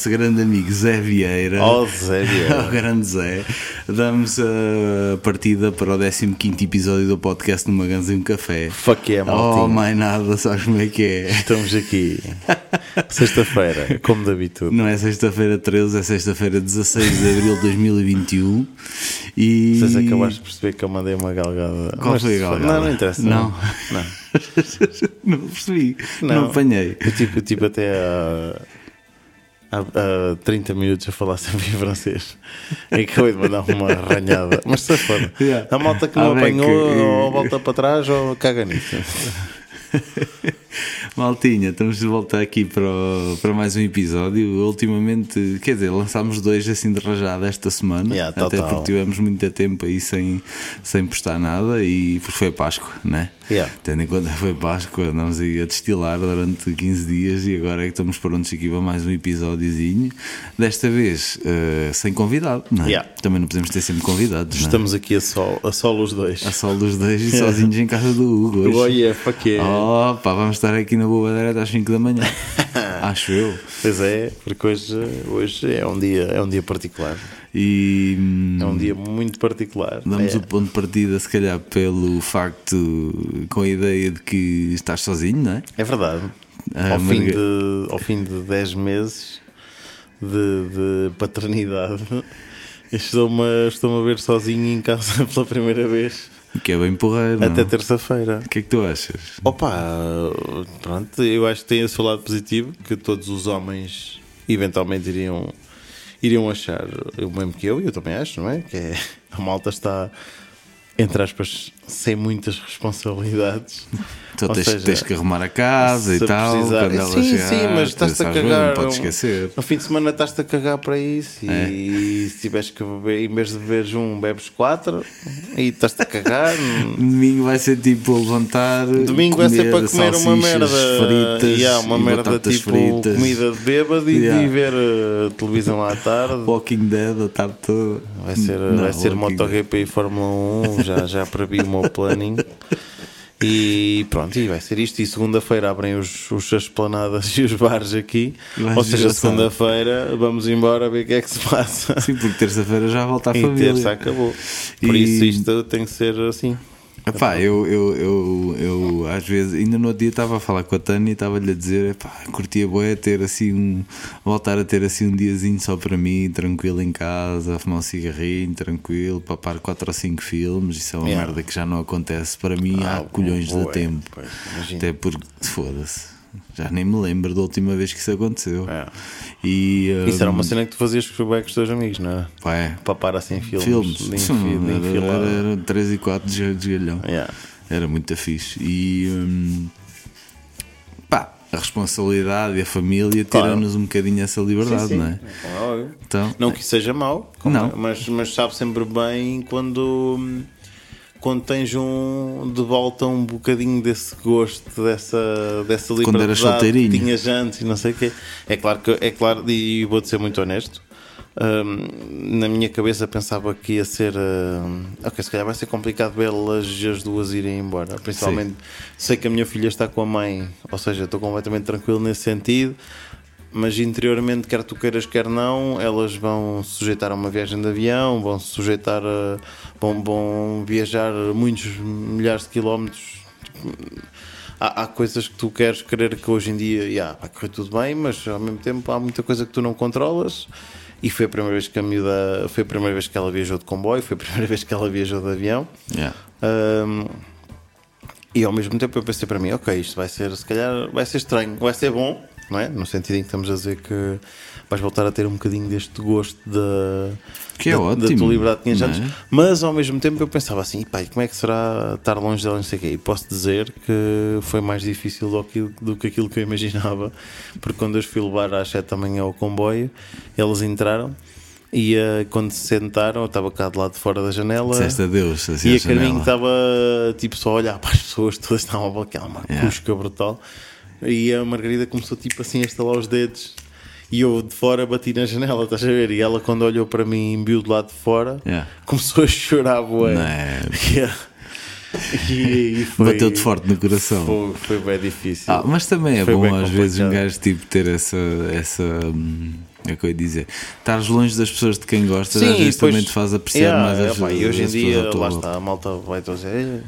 nosso grande amigo Zé Vieira. Oh, Zé Vieira. o grande Zé. Damos a partida para o 15 episódio do podcast Numa Ganza e um Café. Fuck yeah, Oh, maltinho. mais nada, sabes como é que é? Estamos aqui. Sexta-feira, como de habitude. Não é sexta-feira 13, é sexta-feira 16 de abril de 2021. E. Vocês acabaste de perceber que eu mandei uma galgada. Qual Mas foi a galgada? Não, não interessa. Não. Não. não percebi, não, apanhei. Eu tipo, eu tipo até há, há, há 30 minutos a falar sempre em francês. E acabei de mandar uma arranhada. Mas se for, Yeah. a malta que não apanhou, que- ou volta para trás ou caga nisso. Maltinha, estamos de volta aqui para, o- para mais um episódio. Ultimamente, quer dizer, lançámos dois assim de rajada esta semana. Yeah, até porque tivemos muito tempo aí sem, sem postar nada e foi Páscoa, né? Yeah. Tendo em conta que foi Páscoa, andamos aí a destilar durante 15 dias e agora é que estamos prontos aqui para mais um episódiozinho. Desta vez eh, sem convidado, não é? Yeah. Também não podemos ter sempre convidados, é? Estamos aqui a sol, a sol os dois. A sol dos dois e sozinhos em casa do Hugo. hoje. Oh yeah, fuck yeah. Oh, pá, vamos estar aqui na Boa Direita às 5 da manhã. Acho eu. Pois é, porque hoje, hoje é, um dia, é um dia particular. E É um dia muito particular. damos é. o ponto de partida, se calhar, pelo facto, com a ideia de que estás sozinho, não é? É verdade. Ah, ao, fim de, ao fim de 10 meses de, de paternidade, estou-me estou a ver sozinho em casa pela primeira vez, Que é bem porreiro. até não? terça-feira. O que é que tu achas? Opa, pronto, eu acho que tem esse lado positivo que todos os homens eventualmente iriam, iriam achar o mesmo que eu, e eu também acho, não é? Que é, a malta está, entre aspas, sem muitas responsabilidades. Tu tens, seja, tens que arrumar a casa e tal. precisar- Quando ela sim, chegar, sim, mas estás-te a cagar. Não podes esquecer. No fim de semana estás-te a cagar para isso É. e se tiveres que beber, em vez de beberes um, bebes quatro e estás-te a cagar. Domingo vai ser tipo levantar. Domingo vai ser para comer uma merda. fritas e há uma e merda tipo fritas. comida de bêbado e, Yeah. e ver uh, televisão à tarde. Walking Dead a tarde toda. Vai ser, Não, vai ser. MotoGP e Fórmula 1, já, já previ o meu planning. E pronto, e vai ser isto. E segunda-feira abrem os, os, as planadas e os bares aqui. Ou seja, segunda-feira vamos embora ver o que é que se passa. Sim, porque terça-feira já volta a E família. terça acabou. Por E- isso isto tem que ser assim. Epá, eu, eu, eu, eu às vezes, ainda no outro dia estava a falar com a Tânia e estava-lhe a dizer: epá, curtia boé ter assim um. voltar a ter assim um diazinho só para mim, tranquilo em casa, a fumar um cigarrinho, tranquilo, papar 4 ou 5 filmes. Isso é uma Yeah. merda que já não acontece para mim Ah, há colhões de tempo. pois. Até porque, foda-se, já nem me lembro da última vez que isso aconteceu. É. E, Isso era uma hum, cena que tu fazias com os teus amigos, não é? pá, é, Papar assim filmes. filmes, de Sim, era, era, era 3 e 4 de galhão. Yeah. Era muito fixe. E hum, pá, a responsabilidade e a família Claro. tiram-nos um bocadinho essa liberdade, Sim, sim. não é? É. Então, Não que isso seja mau, Não. mas, mas sabe sempre bem quando, quando tens um, de volta um bocadinho desse gosto, dessa, dessa liberdade que tinhas antes e não sei o quê. É claro que é claro, e vou-te ser muito honesto. hum, na minha cabeça pensava que ia ser hum, ok, se calhar vai ser complicado vê-las as duas irem embora. Principalmente sei que a minha filha está com a mãe, ou seja, estou completamente tranquilo nesse sentido mas interiormente, quer tu queiras, quer não, elas vão se sujeitar a uma viagem de avião, vão se sujeitar a. vão, vão viajar muitos milhares de quilómetros. Há, há coisas que tu queres querer que hoje em dia yeah, vai correr tudo bem, mas ao mesmo tempo há muita coisa que tu não controlas. E foi a primeira vez que a miúda, foi a primeira vez que ela viajou de comboio, foi a primeira vez que ela viajou de avião. yeah. Ahm, e ao mesmo tempo eu pensei para mim, ok, isto vai ser, se calhar, vai ser estranho, vai ser bom, não é? No sentido em que estamos a dizer que vais voltar a ter um bocadinho deste gosto da, Que é da, ótimo, da tua liberdade que tinhas antes, é? mas ao mesmo tempo eu pensava assim, e como é que será estar longe dela, não sei o quê? E posso dizer que foi mais difícil do que, do que aquilo que eu imaginava, porque quando eu fui levar às 7 da manhã ao comboio, eles entraram. E eh, quando se sentaram, eu estava cá do lado de fora da janela. Disseste adeus. Assim, E a Carminho estava tipo só a olhar para as pessoas, todas estavam a aquela uma Yeah. cusca brutal. E a Margarida começou tipo assim a estalar os dedos. E eu de fora bati na janela, estás a ver? E ela, quando olhou para mim, viu do lado de fora, Yeah. começou a chorar. Não é? Yeah. E, e foi, Bateu-te forte no coração. Foi, foi bem difícil. Ah, mas também é Foi bom às vezes um complicado. gajo tipo, ter essa. essa hum, é que eu ia dizer. Estares longe das pessoas de quem gostas, às vezes depois- também te faz apreciar Yeah, mais as, é, pá, E hoje em dia, lá está, a malta vai dizer.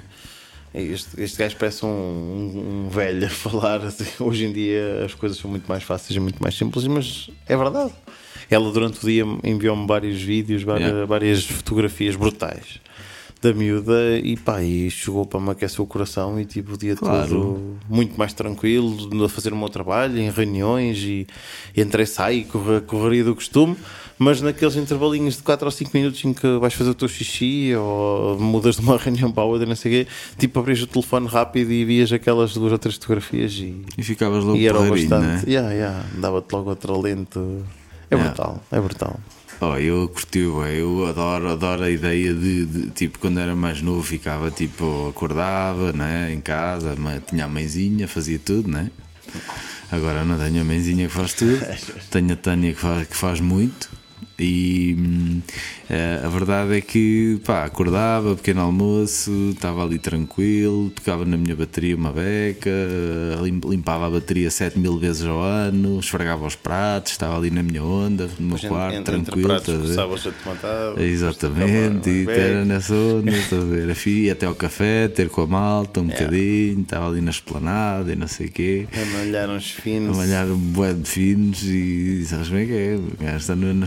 "Ei, Este, este gajo parece um, um- um velho a falar. assim." Hoje em dia as coisas são muito mais fáceis e muito mais simples, mas é verdade. Ela durante o dia enviou-me vários vídeos, várias, Yeah. várias fotografias brutais da miúda e pá, e chegou para me aquecer o coração e tipo o dia Claro. todo muito mais tranquilo a fazer o meu trabalho, em reuniões e, e entrei sai, corre, correria do costume, mas naqueles intervalinhos de 4 ou 5 minutos em que vais fazer o teu xixi ou mudas de uma reunião para a outra, não sei o quê, tipo abris o telefone rápido e vias aquelas duas ou três fotografias e, E ficavas logo e era não é? bastante. Yeah, yeah, dava-te logo outro alento. É Yeah. brutal, é brutal. Oh, eu curti, eu adoro, adoro a ideia de, de, tipo, quando era mais novo ficava tipo, acordava, né, em casa, tinha a mãezinha, fazia tudo, né? Agora não tenho a mãezinha que faz tudo, tenho a Tânia que faz, que faz muito e hum, eh, a verdade é que pá, acordava, pequeno almoço, estava ali tranquilo, tocava na minha bateria uma beca, lim- limpava a bateria 7 mil vezes ao ano, esfregava os pratos, estava ali na minha onda, no meu Entre- quarto, entre, entre tranquilo. pratos, estás a a matar. Exatamente, e era nessa onda, estás a ver? A fi, ia até ao café, ter com a malta um bocadinho, estava ali na esplanada e não sei o quê, A malhar uns a finos. malhar um bué de finos e sabes bem que é? O gajo está na na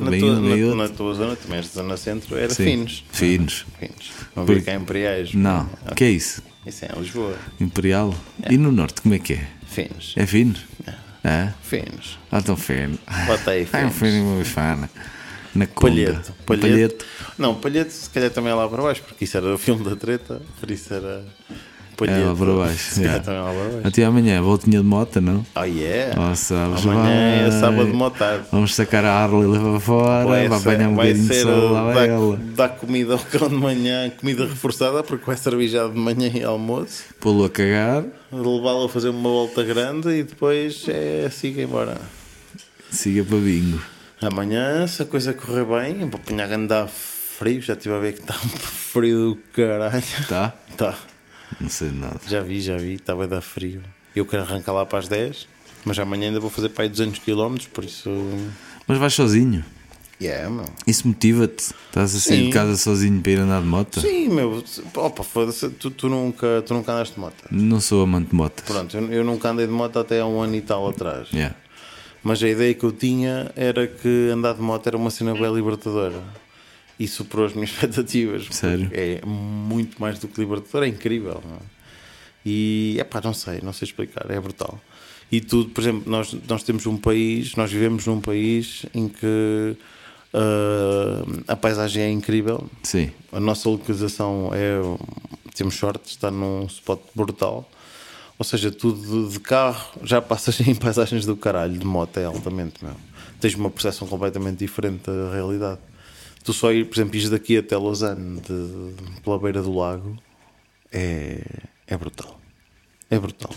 Na bem tua, um, na, tua zona, também esta zona centro, era Sim, finos. finos. Finos. Não Porque- vi cá Imperiais. Não, o que é isso? Isso é em Lisboa. Imperial? E no norte, como é que é? Finos. É finos? É? Finos. Ah, tão fino. Bota aí, Ah, um finos. fino e bifana. Na conga. Palheto. Palheto. Não, Palheto se calhar também é lá para baixo, porque isso era o filme da treta, por isso era É lá para baixo. Yeah. também é lá para baixo. Até amanhã, voltinha de moto, não? Oh yeah. Oh, sabes, Amanhã é vai. sábado de motar. Vamos sacar a Harley lá para fora, vai, ser- apanhar um vai bocadinho de sol lá vai ela. dar comida ao cão de manhã, comida reforçada, porque vai servir já de manhã e almoço. Pô-lo a cagar, levá-lo a fazer uma volta grande e depois é siga embora. siga para bingo. Amanhã, se a coisa correr bem, vou apanhar a andar frio, já estive a ver que está um frio do caralho. Tá? Tá, Não sei de nada. já vi, já vi, estava a dar frio. Eu quero arrancar lá para as 10, mas amanhã ainda vou fazer para aí 200 km, por isso. Mas vais sozinho. Yeah, meu. Isso motiva-te. Estás a sair Sim. de casa sozinho para ir andar de moto? Sim, meu, opa, foda-se, tu, tu, nunca, tu nunca andaste de moto. Não sou amante de motas. Pronto, eu, eu nunca andei de moto até há um ano e tal atrás. Yeah. Mas a ideia que eu tinha era que andar de moto era uma cena bem libertadora. E superou as minhas expectativas. Sério? É muito mais do que libertador, é incrível. não é? E é pá, não sei, não sei explicar, é brutal. E tudo, por exemplo, nós, nós temos um país, nós vivemos num país em que ah, a paisagem é incrível, Sim. a nossa localização é. Temos sorte estar num spot brutal. Ou seja, tudo de, de carro já passas em paisagens do caralho, de moto é altamente mesmo. Tens uma percepção completamente diferente da realidade. Tu só ir, por exemplo, ires daqui até Lausanne, de, pela beira do lago, é, é brutal. É brutal.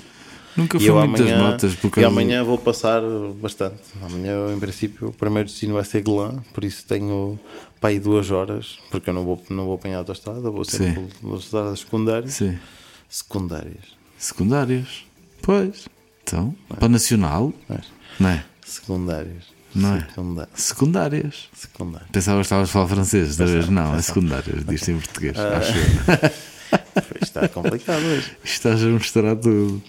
Nunca fui muito das amanhã, motas por e amanhã vou passar bastante. Amanhã, em princípio, o primeiro destino vai ser Guelã, por isso tenho para aí duas horas, porque eu não vou, não vou apanhar a autostrada, vou sempre pelas estradas secundárias. Sim. Secundárias. Secundários. Pois. Então, para nacional, Mas, não é? secundárias. Não é? Secundárias. Secundárias. Secundárias. Pensava que estavas a falar francês, desta vez não, é secundárias, diz-se em português. Ah. Acho eu. Está complicado hoje. Estás a misturar tudo.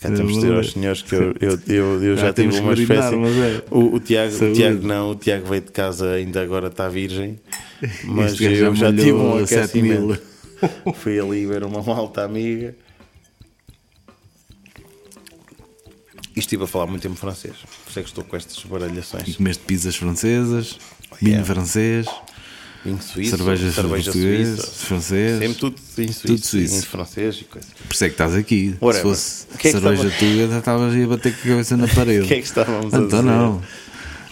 Cá temos de dizer aos senhores que eu, eu, eu, eu já, Já temos tive uma espécie. é. O, o, Tiago, o. Tiago não, o Tiago veio de casa, ainda agora está virgem. Mas Este eu já tive um molhou 7 mil. aquecimento. Fui ali ver uma malta amiga. E estive a falar muito tempo francês. Por isso é que estou com estas E baralhações. comeste pizzas francesas, vinho yeah. francês, Vinho suíço, cervejas cerveja português, suíça. francês. Sempre tudo em suíço. Tudo suíço. Em francês e coisa. Por isso é que estás aqui. Whatever. Se fosse que é que cerveja estava- tuga, já estavas a bater com a cabeça na parede. O que é que estávamos a então dizer? não.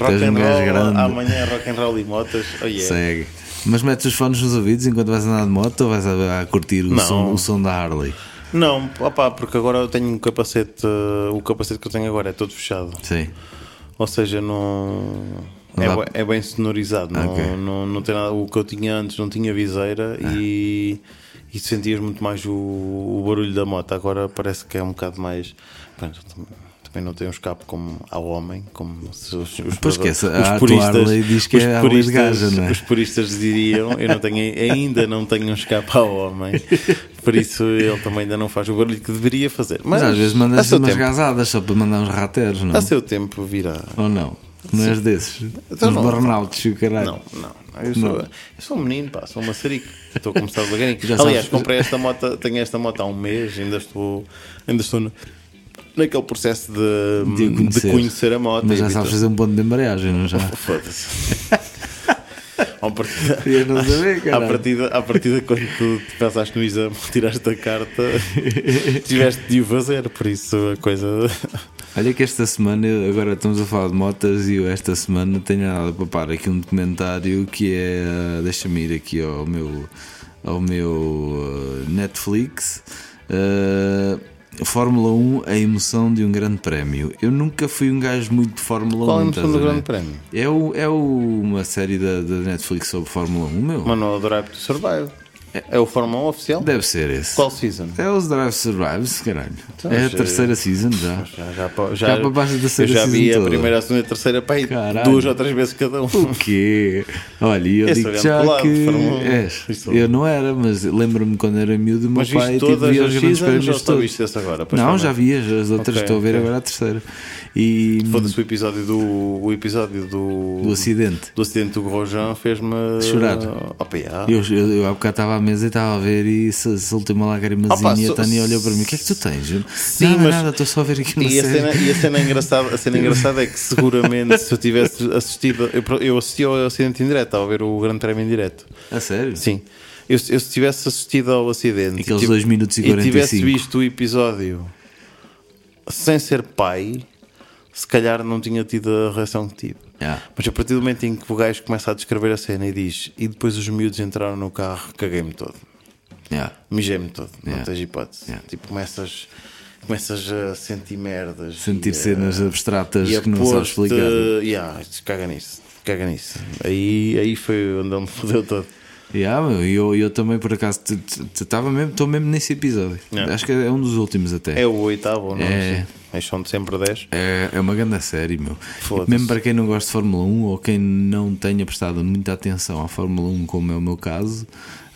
Rock Tens and um roll, grande. amanhã rock and roll e motas. Oh yeah. Segue. Mas metes os fones nos ouvidos enquanto vais andar de moto ou vais a, a curtir o Não. som, o som da Harley? Não, opá, porque agora eu tenho um capacete, uh, o capacete que eu tenho agora é todo fechado. Sim. Ou seja, não. É, é bem sonorizado, não, Ok. não, não tem nada. O que eu tinha antes não tinha viseira e, e sentias muito mais o, o barulho da moto. Agora parece que é um bocado mais. Pronto, também não tem um escape como ao homem, como se os, os, Pois que essa- os a puristas, diz que os é puristas- gaja, não é? Os puristas diriam, eu não tenho, ainda não tenho um escape ao homem, por isso ele também ainda não faz o barulho que deveria fazer. Mas, Mas, às vezes a mandas seu umas tempo, gazadas só para mandar uns rateros, não? a seu tempo virá. Ou não? Não és desses? Então Uns não. burnouts e o caralho. Não, não, eu, sou, eu sou um menino, pá, sou uma maçarico. Estou a começar devagarinho. Sabes- Aliás, comprei esta moto, tenho esta moto há um mês, ainda estou, ainda estou no- naquele processo de, De a conhecer. de conhecer a moto. Mas já e sabes fazer um ponto de embreagem, não já? Foda-se. À partida, Eu não sabia, à partida, à partida, quando tu te pensaste no exame, tiraste a carta, tiveste de o fazer, por isso a coisa. Olha que esta semana, agora estamos a falar de motas e eu esta semana tenho nada para parar aqui um documentário que é, uh, deixa-me ir aqui ao meu, ao meu uh, Netflix, uh, Fórmula 1, a emoção de um grande prémio. Eu nunca fui um gajo muito de Fórmula Qual é 1. a emoção do? Grande Prémio? É, o, é o- uma série da, da Netflix sobre Fórmula 1, meu. Manual Drive to Survive. É o Fórmula 1 oficial? Deve ser esse. Qual season? É os Drive Survives, caralho. Então, é a já- terceira season já. Já, já, pa- já, Já para baixo da eu terceira já vi a primeira, a segunda e a terceira aí Caralho. duas ou três vezes cada um. O quê? Olha, eu Esse digo é já que. Fórmula 1. És. Isso. Eu não era, mas lembro-me quando era miúdo, meu Mas pai tipo, via os grandes prémios só todos. viste esse agora? Não, também. já vi as, as outras, Ok, estou a ver ok. agora a terceira. E Foda-se o episódio do, o episódio do, do acidente. do acidente do Grosjean fez-me Chorar. Yeah. Eu, eu, eu há bocado estava à mesa e estava a ver e se- soltei uma lagrimazinha e a Tânia olhou para mim: O que é que tu tens? Sim, nada, mas- nada, estou só a ver aqui uma E a, série. cena, e a cena engraçada, a cena engraçada é que seguramente se eu tivesse assistido, eu, eu assisti ao acidente em direto, estava a ver o Grande Prémio em direto. A sério? Sim. Eu, eu se tivesse assistido ao acidente Aqueles tive- dois minutos e e tivesse 45. visto o episódio sem ser pai, se calhar não tinha tido a reação que tive. Yeah. Mas a partir do momento em que o gajo começa a descrever a cena e diz e depois os miúdos entraram no carro, caguei-me todo. Yeah. Mijei-me todo, não Yeah. tens hipótese. Yeah. Tipo, começas, começas a sentir merdas. Sentir e cenas abstratas que não sabes explicar. Yeah, caga nisso, caga nisso. Aí, aí foi onde ele me fodeu todo. Yeah, meu, e eu, eu também por acaso estava mesmo, estou mesmo nesse episódio. Acho que é um dos últimos até. É o oitavo, não É. Mas são de sempre 10. É, é uma grande série, meu. Mesmo para quem não gosta de Fórmula 1 ou quem não tenha prestado muita atenção à Fórmula 1, como é o meu caso,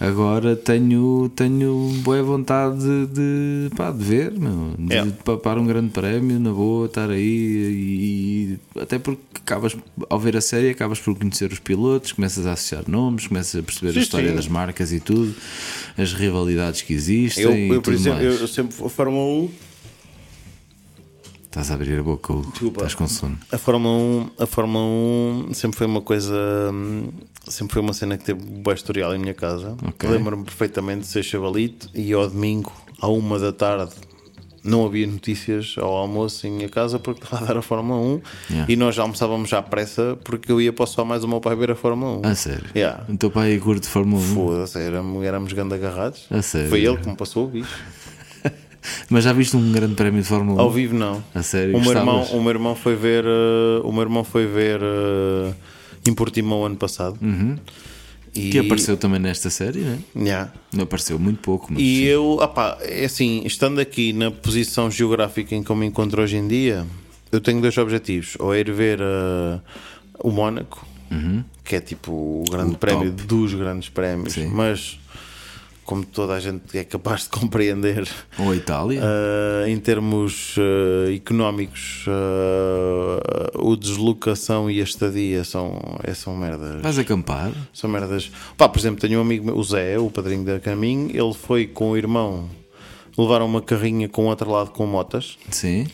agora tenho, tenho boa vontade de, de, pá, de ver, meu. De É. papar um grande prémio, na boa, estar aí e, e- até porque acabas, ao ver a série, acabas por conhecer os pilotos, começas a associar nomes, começas a perceber Sim, a história sim. das marcas e tudo, as rivalidades que existem. Eu, eu, por exemplo, eu, mais. eu sempre a Fórmula 1, Estás a abrir a boca. Desculpa. estás com sono. a Fórmula 1, a Fórmula 1 sempre foi uma coisa, sempre foi uma cena que teve bom historial em minha casa. Ok. Lembro-me perfeitamente de ser chavalito e ao domingo, à uma da tarde, não havia notícias ao almoço em minha casa porque estava a dar a Fórmula 1 Yeah. e nós já almoçávamos já à pressa porque eu ia para só mais o meu pai ver a Fórmula 1. A sério? Yeah. O teu pai curte Fórmula 1? Foda-se, éramos, éramos ganda agarrados. A sério? Foi ele que me passou o bicho. Mas já viste um grande prémio de Fórmula 1? Ao vivo não. A sério? O meu, irmão, o meu irmão foi ver uh, o meu irmão foi ver uh, em Portimão ano passado. E, Uhum. Que apareceu também nesta série, né? Yeah. Não apareceu muito pouco, mas. E eu, opá, é assim, estando aqui na posição geográfica em que eu me encontro hoje em dia, eu tenho dois objetivos. Ou é ir ver uh, o Mónaco, que é tipo o grande Uhum. O prémio top. dos grandes prémios, Sim. mas como toda a gente é capaz de compreender, Ou a Itália? Uh, em termos uh, económicos, uh, o deslocação e a estadia são, é, são merdas. Vais acampar? São merdas. Pá, por exemplo, tenho um amigo, o Zé, o padrinho da Caminho, ele foi com o irmão, levaram uma carrinha com outro lado com motas Sim.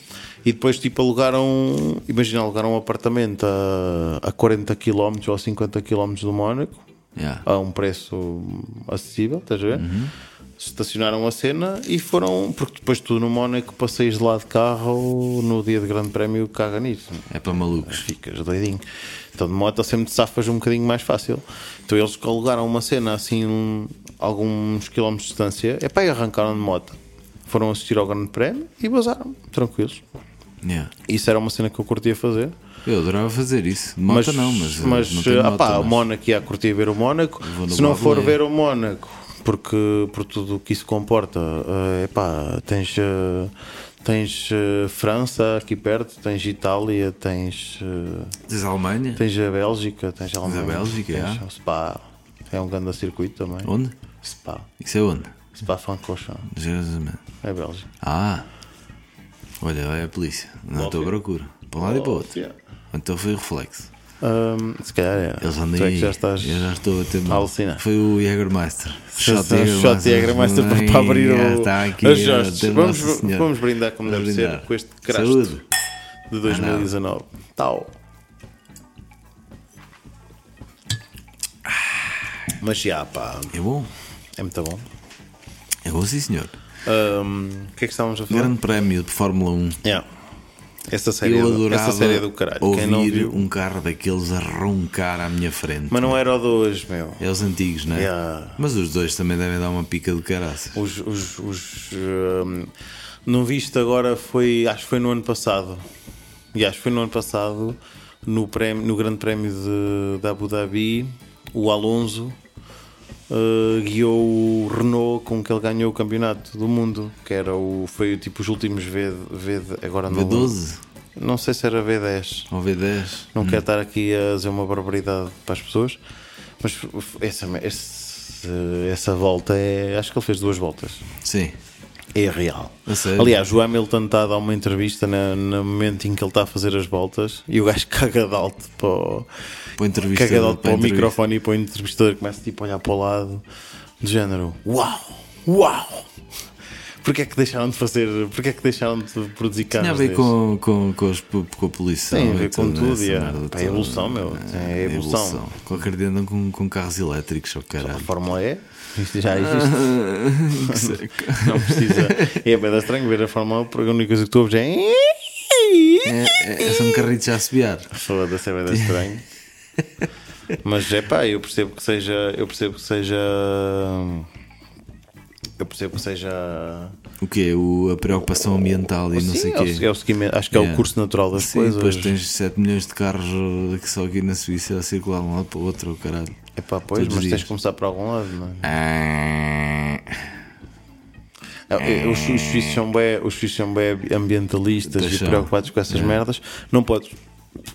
e depois, tipo, alugaram, imagina, alugaram um apartamento a, a 40 km ou a 50 km do Mónaco Yeah. a um preço acessível, estás a ver? Estacionaram a cena e foram, porque depois tu no Mónaco passeias de lá de carro no dia de grande prémio caga nisso. É para malucos. Ficas doidinho. Então de moto sempre te safas um bocadinho mais fácil. Então eles alugaram uma cena assim, um, alguns quilómetros de distância, é e arrancaram de moto. Foram assistir ao grande prémio e vazaram, tranquilos. Yeah. Isso era uma cena que eu curtia fazer. Eu adorava fazer isso. De Moto não, mas. mas não ah pá, o mas- Mónaco ia curtir ver o Mónaco. Se não for ver o Mónaco, porque por tudo o que isso comporta. Uh, epá, tens, uh, tens uh, França aqui perto, tens Itália, tens, uh, Tens a Alemanha? tens a Bélgica, tens a Alemanha, Bélgica, tens é. Spa, é um grande circuito também. Onde? Spa, Isso é onde? Spa Francorchamps, é Bélgica. Ah! Olha, vai a polícia. Não estou à procura. Para um lado e para o outro. Yeah. Então foi o reflexo. Um, se calhar era. Eles andam Tu é aí. já estás. Eu já estou a ter a mal. alucinar. Foi o Jägermeister. Shot Jägermeister para, para abrir o, Está aqui. as Vamos, vamos brindar como Vamos deve brindar. ser com este crasto de 2019. Tal. Mas já, pá, É bom. é muito bom. É bom, sim, senhor. Um, O que é que estávamos a falar? Grande prémio de Fórmula 1. Yeah. Essa série, Eu é do, adorava essa série é do caralho. ouvir viu. um carro daqueles a roncar à minha frente. Mas não era o de hoje, meu. É os antigos, não é? Yeah. Mas os dois também devem dar uma pica de caraças. Os, os, os, um, não viste agora foi acho que foi no ano passado e acho que foi no ano passado no, prémio, no grande prémio de, de Abu Dhabi o Alonso uh, guiou o Renault com que ele ganhou o campeonato do mundo que era o foi tipo os últimos V, v agora não V12 não sei se era V10 ou V10. não quero estar aqui a dizer uma barbaridade para as pessoas, mas essa, esse- essa volta é. Acho que ele fez duas voltas. Sim. É real. Aliás, o Hamilton está a dar uma entrevista na- no momento em que ele está a fazer as voltas e o gajo caga de alto para o, Para o entrevistador, caga de alto para para a o microfone e para o entrevistador começa tipo a olhar para o lado, de género: Uau! Uau! Porquê é que deixaram de fazer? Porquê é que deixaram de produzir carros? Tinha a ver com, com, com, os, com a poluição. Tem a e ver com tudo, yeah. merda Pá, é evolução, meu. É evolução. Qualquer dia andam com, com carros elétricos, só A caralho. Fórmula E? Isto já existe. Não precisa. É bem estranho ver a Fórmula 1 porque a única coisa que tu ouves é. é, é, são carritos a assobiar. Foda-se, é bem estranho. Mas é pá, eu percebo que seja. Eu percebo que seja. Eu percebo que seja. O quê? O, a preocupação ambiental e não Sim, sei o é, quê. o, é o seguimento, acho que é o Yeah. curso natural das Sim, coisas. depois tens 7 milhões de carros uh, que só aqui na Suíça a circular de um lado para o outro, caralho. É pá, pois, todos mas os tens dias. de começar por algum lado, não é? Ah, É, Os, os suíços são bem, os suíços são bem ambientalistas Pois e preocupados com essas merdas. Não podes,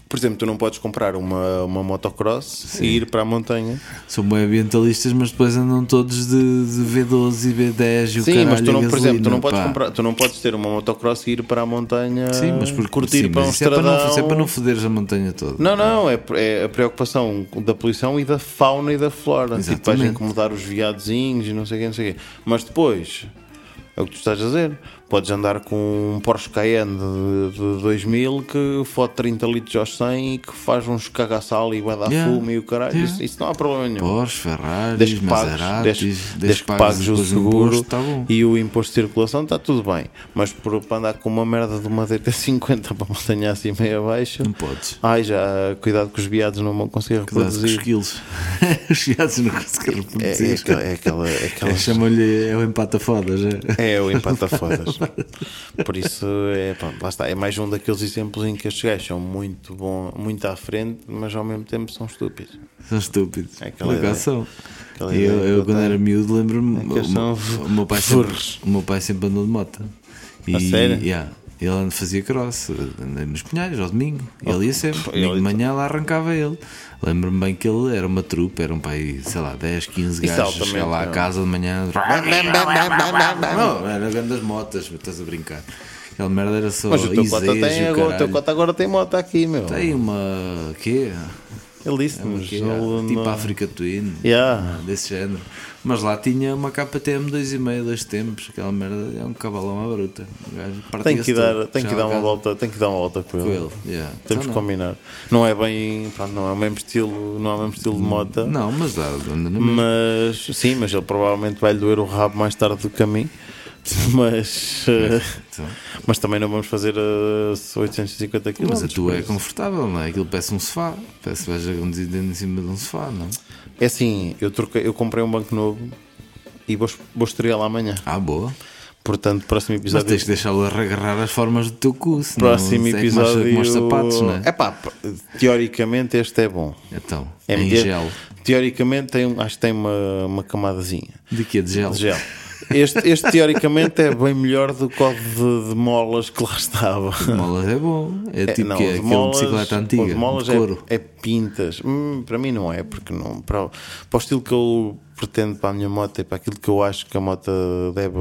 por exemplo, tu não podes comprar uma, uma motocross e ir para a montanha. são bem ambientalistas, mas depois andam todos de, de V12 e V10 e o Sim, caralho mas tu não, por exemplo, tu não podes comprar, tu não podes ter uma motocross e ir para a montanha. Sim, mas porque curtir sim, para um isso é para, não, estradão. é para não foderes a montanha toda. Não, não, é, é a preocupação da poluição e da fauna e da flora. Tipo, vais Exatamente. incomodar os viadozinhos e não sei o quê, não sei o quê. Mas depois, é o que tu estás a dizer. Podes andar com um Porsche Cayenne de, de 2000 que fode 30 litros aos 100 e que faz uns cagaçal e vai dar Yeah. fumo e o caralho. Yeah. Isso, isso não há problema nenhum. Porsche, Ferraris, Desde que pagues, desde, desde que pagues pagues o seguro imposto, tá e o imposto de circulação, está tudo bem. Mas por, para andar com uma merda de uma DT50 para montanha assim meio abaixo, Não podes. ai já, cuidado que os viados não vão conseguir Cuidado com os reproduzir. quilos. os viados não conseguem É, é, reproduzir. aquela, é aquela, é aquela- É, Chamam-lhe é o empata-fodas. É. é o empata-fodas. Por isso, é, pronto, lá está. É mais um daqueles exemplos em que estes gajos são muito, bom, muito à frente, mas ao mesmo tempo são estúpidos. São estúpidos. É aquela ideia. são. Aquela eu, eu eu quando era miúdo, lembro-me. É o, meu- o meu pai sempre, o meu pai sempre andou de moto. E, A sério? yeah, ele fazia cross, andei nos punhais ao domingo. Ele ia sempre. Domingo de manhã lá arrancava ele. Lembro-me bem que ele era uma trupe, era um pai, sei lá, 10, 15 Isso gajos. Chegava lá à casa de manhã. Não, era grandes motas, estás a brincar. Aquela merda era só. Mas o teu cota, tem, o teu cota agora tem moto aqui, meu. Tem uma. quê? Ele disse Uma mas quê? ele Tipo Africa Twin. Yeah. Ah, Desse género. Mas lá tinha uma KTM 2,5 dois tempos. Aquela merda é um cavalão à bruta. Tem que, dar, todo. tem que dar uma casa volta, tem que dar uma volta com Com ele. ele. yeah. Temos Então que combinar. Não é bem, pronto, não é o mesmo estilo, não é o mesmo estilo de moto. Não, mas dá, anda. Mas sim, mas ele provavelmente vai lhe doer o rabo mais tarde do que a mim. Mas, eh, Então, mas também não vamos fazer eh, 850 km. Mas a tua é confortável, não é? Aquilo parece um sofá. Parece que vais a conduzir em cima de um sofá, não? É assim, eu, troquei, eu comprei um banco novo e vou, vou estreá-lo amanhã. Ah, boa. Portanto, próximo Mas episódio. tens que deixá-lo agarrar as formas do teu cu. senão Próximo é como os- episódio. Os sapatos, não é? É pá, teoricamente este é bom. Então, É em meter- gel. Teoricamente tem, acho que tem uma, uma camadazinha De quê? De gel? de gel. Este, este teoricamente é bem melhor do que o de, de molas que lá estava. Molas é bom. É tipo não, que é de aquele molas- de bicicleta antiga. o de molas de é- couro. É, pintas. Hum, para mim não é, porque não. Para, o- para o estilo que eu pretendo para a minha moto e para aquilo que eu acho que a moto deve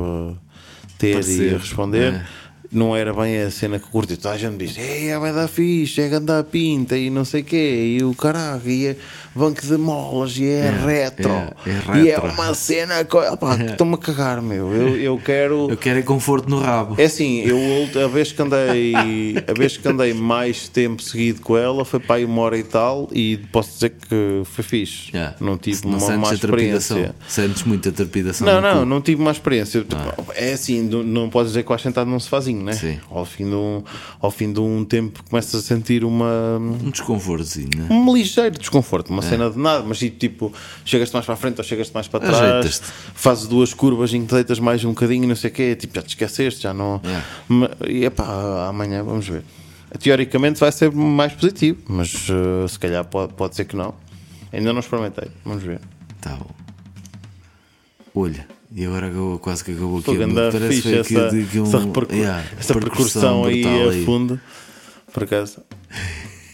ter e responder. é. Não era bem a cena que curti. Toda a gente diz: Ei, é vai dar fixe, é andar pinta e não sei o quê, e o caralho, e é banco de molas, e é, retro, é, é e é retro. uma cena. co- que Estou-me a cagar, meu. Eu, eu quero. Eu quero é conforto no rabo. É assim, eu a vez que andei a vez que andei mais tempo seguido com ela foi para aí uma hora e tal e posso dizer que foi fixe. Yeah. Não tive Não uma má a experiência. Sentes muita trepidação. Não, não, não tive má experiência. É assim, não, não podes dizer que o assentado não se fazinho, né? Sim. Ao fim, de um, ao fim de um tempo começas a sentir uma, Um desconfortozinho, né? um ligeiro desconforto, uma cena de nada, mas tipo, chegas-te mais para a frente ou chegas-te mais para trás, fazes duas curvas e deitas mais um bocadinho, não sei o quê, tipo, já te esqueceste, já não. É. E epá, amanhã vamos ver. Teoricamente vai ser mais positivo, mas eh, se calhar pode, pode ser que não. Ainda não experimentei, vamos ver. Tá bom. Olha, e agora acabou, quase que acabou aqui. Parece que fixe essa, aqui um- essa, repercu- yeah, essa percussão aí a fundo, por acaso.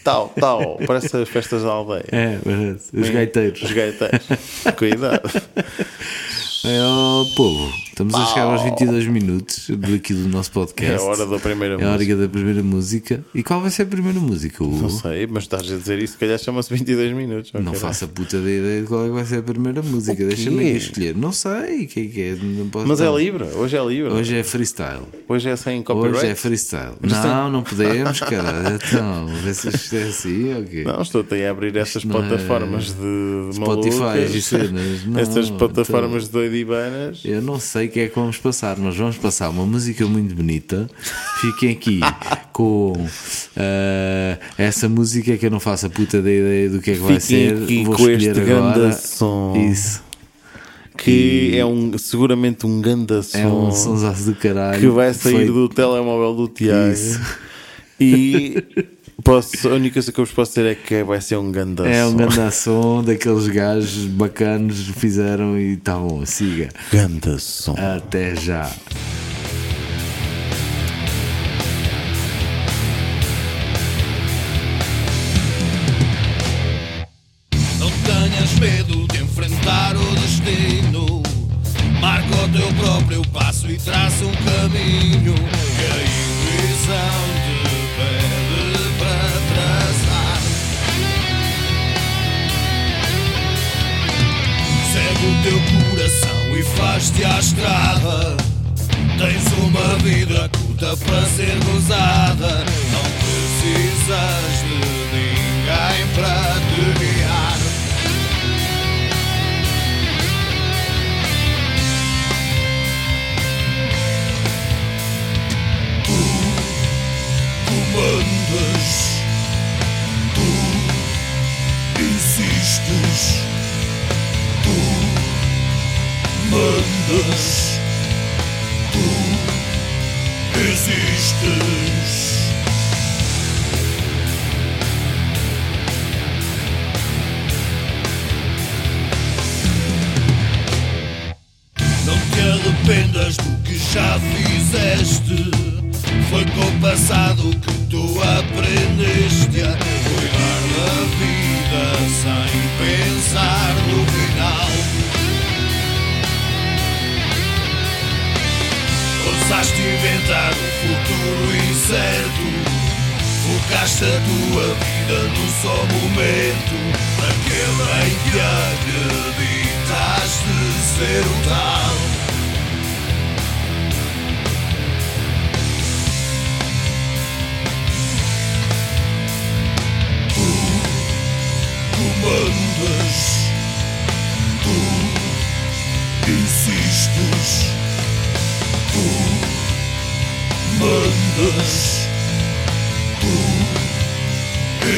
Tal, tal, parece as festas da aldeia. É, parece. Os gaiteiros. Os gaiteiros. Cuidado. É, ó, povo, estamos a chegar aos 22 minutos daqui do nosso É podcast. a hora da primeira É a música. hora da primeira música. E qual vai ser a primeira música? Hugo? Não sei, mas estás a dizer isso, se calhar chama-se 22 minutos. Não faço a puta da ideia de qual é que vai ser a primeira música. Deixa-me aqui escolher. Não sei o que é que é. Não posso Mas é livre, hoje é livre. Hoje é freestyle. Hoje é sem copyright. Hoje é freestyle. Não, não podemos, cara. Então, vê se isto é assim ou quê? Não, estou a abrir essas não é plataformas de Spotify malucas. e cenas. Não, Essas plataformas então- de doidibanas. Eu não sei que é que vamos passar, mas vamos passar uma música muito bonita. Fiquem aqui com ah, essa música que eu não faço a puta da ideia do que é que vai Fiquem ser. aqui Vou com escolher este agora. grande som. Isso. Que é um, seguramente um ganda som. É um sonsaço do caralho. que vai sair feito- do telemóvel do Tiago. Isso. E posso, a única coisa que eu vos posso dizer é que vai ser um ganda É um grande som daqueles gajos bacanos fizeram e tá bom, siga. Ganda som. Até já.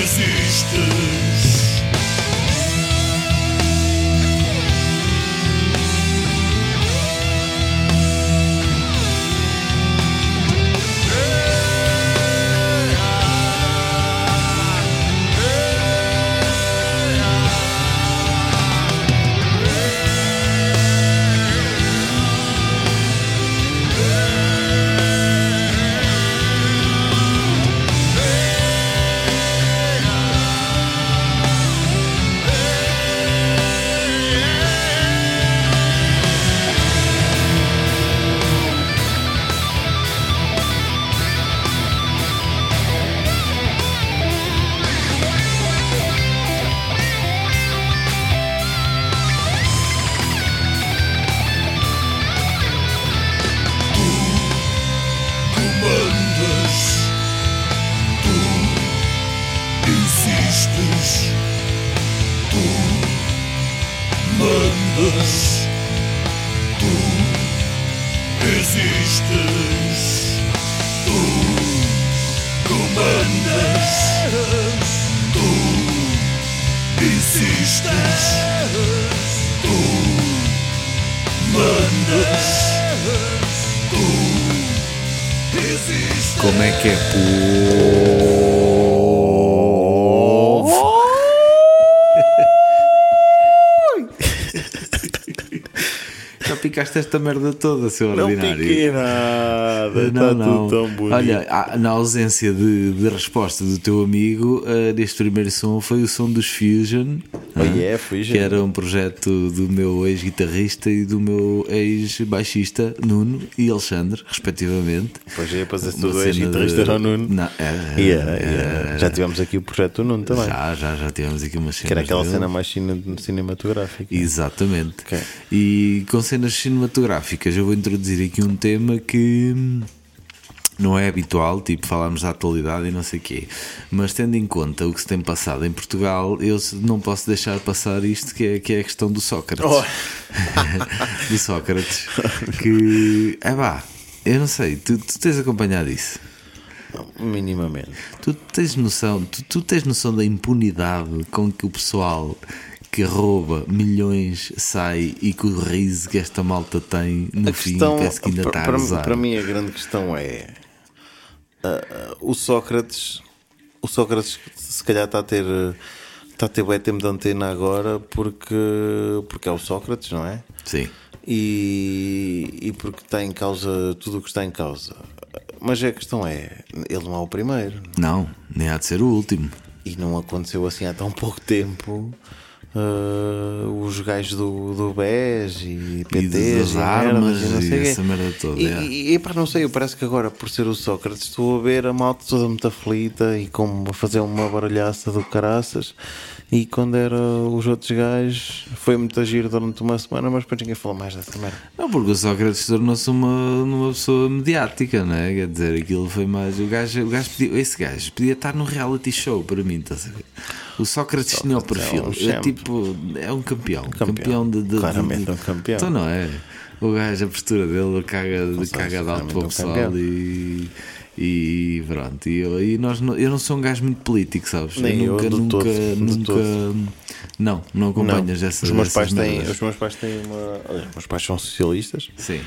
Existes. Esta merda toda, seu Não ordinário. piquei nada. Não, Está não. tudo tão bonito. Olha, na ausência de, de resposta do teu amigo, deste primeiro som foi o som dos Fusion. Yeah, Fusion. Que era um projeto do meu ex-guitarrista e do meu ex-baixista Nuno e Alexandre, respectivamente. Pois é, tudo é cena guitarrista de- era o Nuno. Não, era- Yeah, era- yeah. Já tivemos aqui o projeto do Nuno também. Já, já, já tivemos aqui uma cena. Que era aquela cena mais cine- cinematográfica. Exatamente. Ok. E com cenas cinematográficas, eu vou introduzir aqui um tema que hum, não é habitual, tipo falarmos da atualidade e não sei o quê, mas tendo em conta o que se tem passado em Portugal, eu não posso deixar passar isto que é, que é a questão do Sócrates. Oh. do Sócrates. Que é pá, eu não sei, tu, tu tens acompanhado isso. Minimamente. Tu tens noção, tu, tu tens noção da impunidade com que o pessoal que rouba milhões sai e que o riso que esta malta tem no A fim questão, parece que ainda para, está a gozar. para mim, a grande questão é ah, ah, o Sócrates. O Sócrates, se calhar, está a ter. Está a ter bem tempo de antena agora porque, porque é o Sócrates, não é? Sim, E, e porque está em causa tudo o que está em causa. Mas a questão é: ele não é o primeiro. não, nem há de ser o último. E não aconteceu assim há tão pouco tempo. Ah, os gajos do, do BES e PTs das e, armas e não e sei quê. essa merda toda, E, é. e, epá, não sei, parece que agora por ser o Sócrates estou a ver a malta toda muito aflita e como a fazer uma barulhaça do caraças. E quando era os outros gajos foi muito agir durante uma semana, mas depois ninguém falou mais dessa merda. Não, porque o Sócrates tornou-se uma, uma pessoa mediática, não é? Quer dizer, aquilo foi mais. O gajo, o gajo podia, esse gajo podia estar num reality show para mim, estás a ver? O Sócrates tinha o é perfil, um é, champ. tipo, é um campeão. Campeão. Campeão, de, de- Claramente de- um campeão. Então não é? O gajo, a postura dele, caga, certeza, caga de alto para o um pessoal campeão. e. E pronto, e eu, e nós, não- eu não sou um gajo muito político, sabes? Nem eu, nunca, de nunca, todo, nunca. Não, não acompanhas Não, essas os meus pais têm, os meus pais têm uma, olha, os meus pais são socialistas Sim.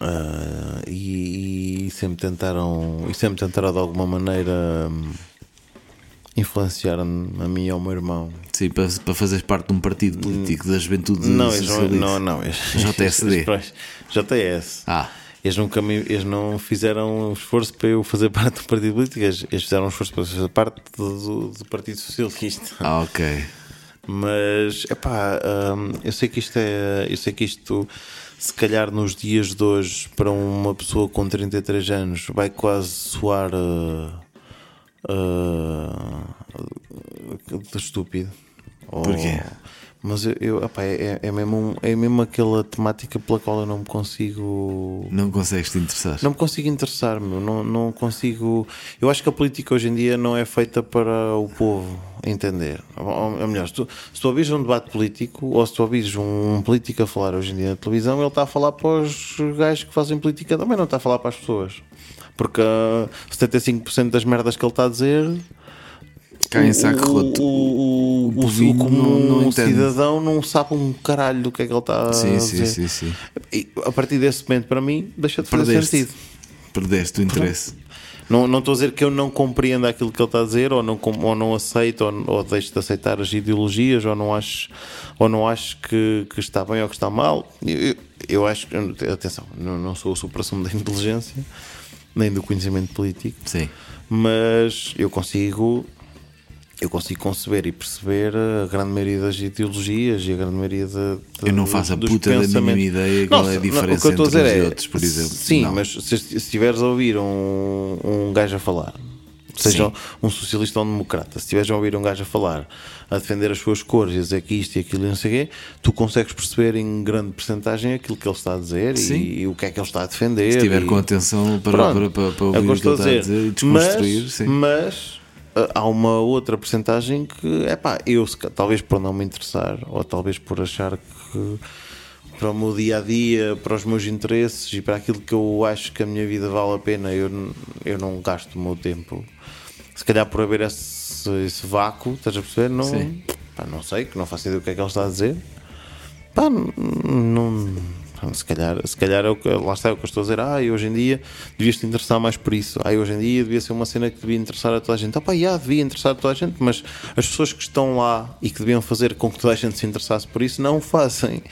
ah, e, e sempre tentaram e sempre tentaram de alguma maneira hum, influenciar a mim e ao meu irmão. Sim, para, para fazeres parte de um partido político da juventude Não, não, socialista. não, não. eles- JSD. JS. Ah, Eles, nunca me, eles não fizeram um esforço para eu fazer parte do partido político, eles, eles fizeram um esforço para fazer parte do, do Partido Socialista. ah, ok. Mas epá, hum, eu sei que isto é. Eu sei que isto, se calhar nos dias de hoje, para uma pessoa com 33 anos, vai quase soar uh, uh, estúpido. Porquê? Ou- mas eu, eu epá, é, é, mesmo um- é mesmo aquela temática pela qual eu não me consigo. Não consegues te interessar. Não me consigo interessar, meu. Não, não consigo. Eu acho que a política hoje em dia não é feita para o povo entender. Ou, ou melhor, se tu, se tu ouvires um debate político ou se tu ouvires um político a falar hoje em dia na televisão, ele está a falar para os gajos que fazem política também, não está a falar para as pessoas. Porque ah, 75% das merdas que ele está a dizer. Cai em saco roto. O, o, o, o, comum cidadão não sabe um caralho do que é que ele está a dizer. sim, sim, sim. E a partir desse momento, para mim, deixa de fazer Perdeste. sentido. Perdeste o interesse. Não, não estou a dizer que eu não compreendo aquilo que ele está a dizer, ou não, ou não aceito, ou, ou deixo de aceitar as ideologias, ou não acho, ou não acho que, que está bem ou que está mal. Eu, eu, eu acho que, atenção, não, não sou o supra-sumo da inteligência, nem do conhecimento político, Sim. mas eu consigo. Eu consigo conceber e perceber a grande maioria das ideologias e a grande maioria de- Eu não faço a puta da mínima ideia qual é a Não, diferença o que eu estou a entre e é- outros, por exemplo. Sim, Não. mas se se estiveres a ouvir um, um gajo a falar, seja Sim. um socialista ou um democrata, se estiveres a ouvir um gajo a falar, a defender as suas cores e a dizer que isto e aquilo e não sei o quê, tu consegues perceber em grande porcentagem aquilo que ele está a dizer e, e o que é que ele está a defender. Se estiver e- com atenção para, Pronto. para, para, para É ouvir eu o que ele está a dizer e desconstruir, mas, sim. mas ah, há uma outra percentagem que, é pá, eu talvez por não me interessar, ou talvez por achar que para o meu dia a dia, para os meus interesses e para aquilo que eu acho que a minha vida vale a pena, eu, eu não gasto o meu tempo. Se calhar por haver esse, esse vácuo, estás a perceber? Não, Sim. pá, não sei, que não faço ideia do que é que ele está a dizer. Pá, não. Se calhar, se calhar é o que, lá está é o que eu estou a dizer. Ah, e hoje em dia devias te interessar mais por isso. Ah, e hoje em dia devia ser uma cena que devia interessar a toda a gente. Ah, pá, já, devia interessar a toda a gente, mas as pessoas que estão lá e que deviam fazer com que toda a gente se interessasse por isso não o fazem.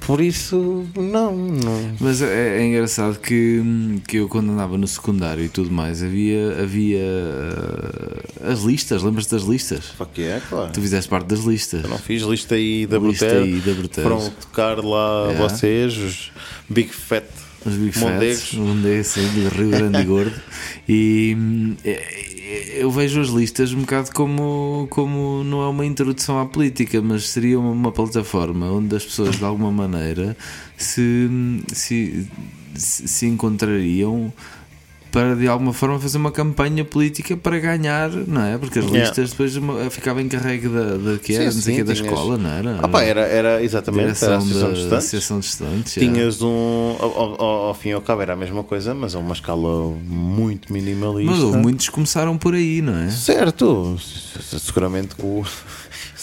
Por isso, não, não. Mas é, é engraçado que, que eu quando andava no secundário e tudo mais havia, havia uh, as listas, lembras das listas? Fuck yeah, claro. Tu fizeste parte das listas. Eu não fiz lista aí da Lista Bruter. aí da Bruter. Foram tocar lá Yeah. vocês, os Big Fat Os Big Mondegos. Fats, Mondegos, sim, do Rio Grande e Gordo. E é- eu vejo as listas um bocado como, como não é uma introdução à política, mas seria uma, plataforma onde as pessoas de alguma maneira se, se se encontrariam para de alguma forma fazer uma campanha política para ganhar, não é? Porque as Yeah. listas depois ficavam encarregue da, da que era, Sim, o que, sim, da tinhas- escola, não era? Ah, pá, era, era exatamente era a Direção Associação da de Estudantes. Associação de Estudantes. yeah. Tinhas um. Ao, ao- ao fim e ao cabo era a mesma coisa, mas a uma escala muito minimalista. Mas muitos começaram por aí, não é? Certo, seguramente que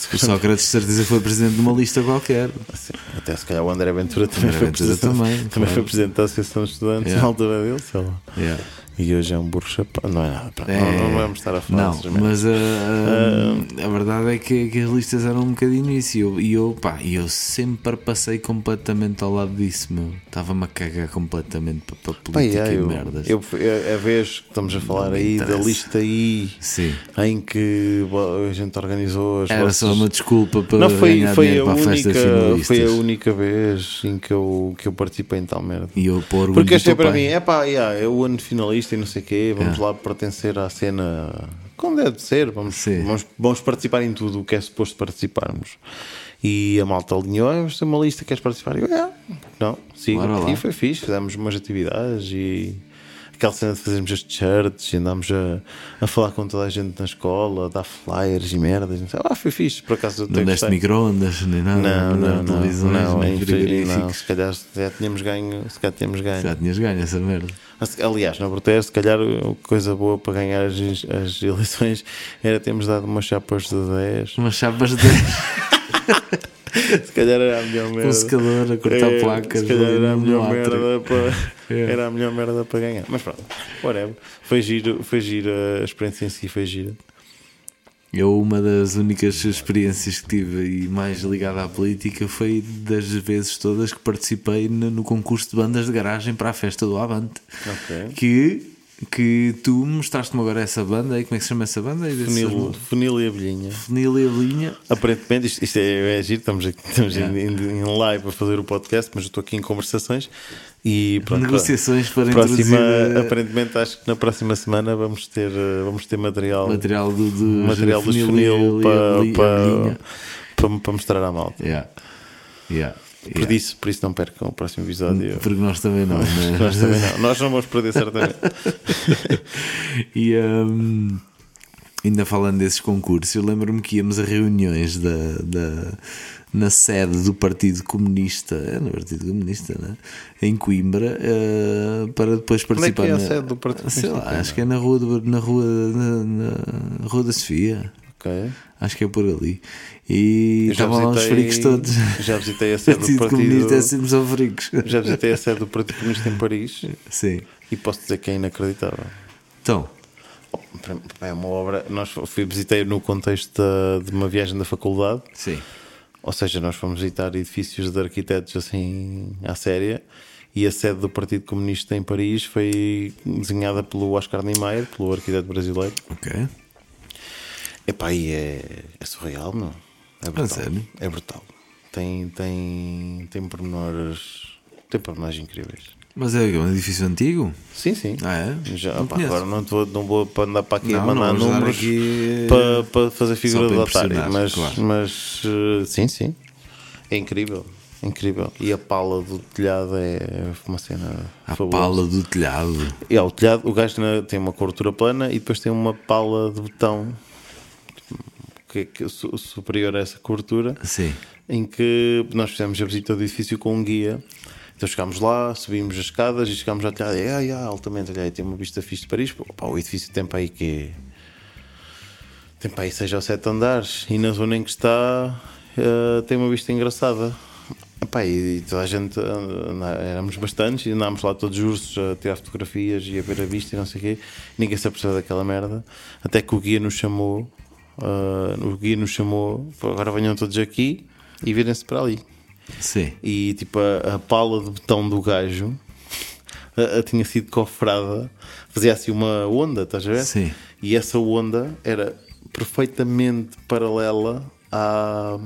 o. Sócrates, de certeza, foi presidente de uma lista qualquer. Sim, Até se calhar o André Ventura também, André foi, Ventura presidente, também, também claro. foi presidente da Associação de Estudantes Yeah. na altura dele, sei lá. Yeah. E hoje é um burro chapado. Não é nada. pá, É, não, não vamos estar a falar Não, mas a, a, a verdade é que, que as listas eram um bocadinho isso. E eu, e eu, pá, e eu sempre passei completamente ao lado disso, meu. Estava-me a cagar completamente para, para Pá, política yeah, e eu, merdas. eu, a vez que estamos a falar aí da lista aí Sim. em que a gente organizou as Era vossas- só uma desculpa para Não, foi, ganhar foi, dinheiro a para a festa única, finalistas. foi a única vez em que eu, que eu participei em tal merda. E eu orgulho Porque achei teu para mim, é pá, yeah, é o ano finalista e não sei o quê, vamos Yeah. lá pertencer à cena como deve ser, vamos, Sim. vamos, vamos participar em tudo o que é suposto participarmos. E a malta alinhou, "Ah, vamos ter uma lista, queres participar? E eu, "Ah, não, lá. E foi fixe, fizemos umas atividades e aquela cena de fazermos as shirts e andámos a, a falar com toda a gente na escola, a dar flyers e merdas. Ah, foi fixe, por acaso Não deste micro-ondas, nem nada, Não, não, não, não, frigoríficos. não, se calhar já tínhamos ganho, se calhar tínhamos ganho. Já tinhas ganho essa merda. Aliás, na Bruter, se calhar a coisa boa para ganhar as, as eleições era termos dado umas chapas de 10. Umas chapas de Se calhar era a melhor com merda. secador a cortar É, placas. Se calhar era a melhor merda para, É. era a melhor merda para ganhar. Mas pronto, whatever. Foi giro, foi giro a experiência em si, foi gira. Eu, uma das únicas experiências que tive e mais ligada à política foi das vezes todas que participei no, no concurso de bandas de garagem para a festa do Avante. Ok. Que, que tu mostraste-me agora essa banda aí, como é que se chama essa banda? Funil, funil e abelhinha. Funil e Abelhinha. Aparentemente, isto, isto é, é giro, estamos, aqui, estamos Yeah. em, em live a fazer o podcast, mas eu estou aqui em conversações e pronto, Negociações para próxima, introduzir aparentemente acho que na próxima semana vamos ter, eh, vamos ter material, material do, do material dos funil para, para, para, para mostrar à malta. Yeah. Yeah. Por, Yeah. isso, por isso não percam o próximo episódio. Porque nós também não. né? Nós também não. Nós não vamos perder certamente. E hum, ainda falando desses concursos, eu lembro-me que íamos a reuniões da, da, na sede do Partido Comunista, é no Partido Comunista, né? em Coimbra, eh, para depois Onde é que participar. é a na- sede do Partido Sei Comunista em lá, acho que é na rua, do- na rua, na, na Rua da Sofia. ok. Acho que é por ali. E estavam lá os fricos todos. Já visitei a sede do Partido Comunista é sempre fricos. Já visitei a sede do Partido Comunista em Paris Sim. e posso dizer que é inacreditável. Então, É uma obra. Nós fui visitei no contexto de uma viagem da faculdade, sim. Ou seja, nós fomos visitar edifícios de arquitetos assim à séria. E a sede do Partido Comunista em Paris foi desenhada pelo Oscar Niemeyer, pelo arquiteto brasileiro. Ok. Epá, e é, é surreal, meu. É brutal. sério? É brutal. Tem, tem, tem pormenores. Tem pormenores incríveis. Mas é um edifício antigo? Sim, sim. Ah, é? Já, Não pá, agora não, vou, não vou para andar para aqui a Não, mandar não vamos dar números aqui, para, para fazer figura de otário, mas, claro. mas eh, sim, sim, é incrível. incrível. E a pala do telhado é uma cena A fabulosa. pala do telhado. É, o telhado, o gajo tem uma cobertura plana e depois tem uma pala de betão que, que é su- superior a essa cobertura, Sim. em que nós fizemos a visita do edifício com um guia. Então chegámos lá, subimos as escadas e chegámos telhado. E, ai, ai, altamente, olha tem uma vista fixe de Paris. Pá, o edifício tem para aí que tem para aí seis ou sete andares e na zona em que está eh, tem uma vista engraçada. Epá, e toda a gente, eh, éramos bastantes e andámos lá todos ursos a tirar fotografias e a ver a vista e não sei o quê. Ninguém se apercebeu daquela merda. Até que o guia nos chamou, eh, o guia nos chamou, "Pô, agora venham todos aqui e virem-se para ali. Sim. E tipo, a, a pala de betão do gajo a- a tinha sido cofrada, fazia assim uma onda, estás a ver? Sim. E essa onda era perfeitamente paralela à,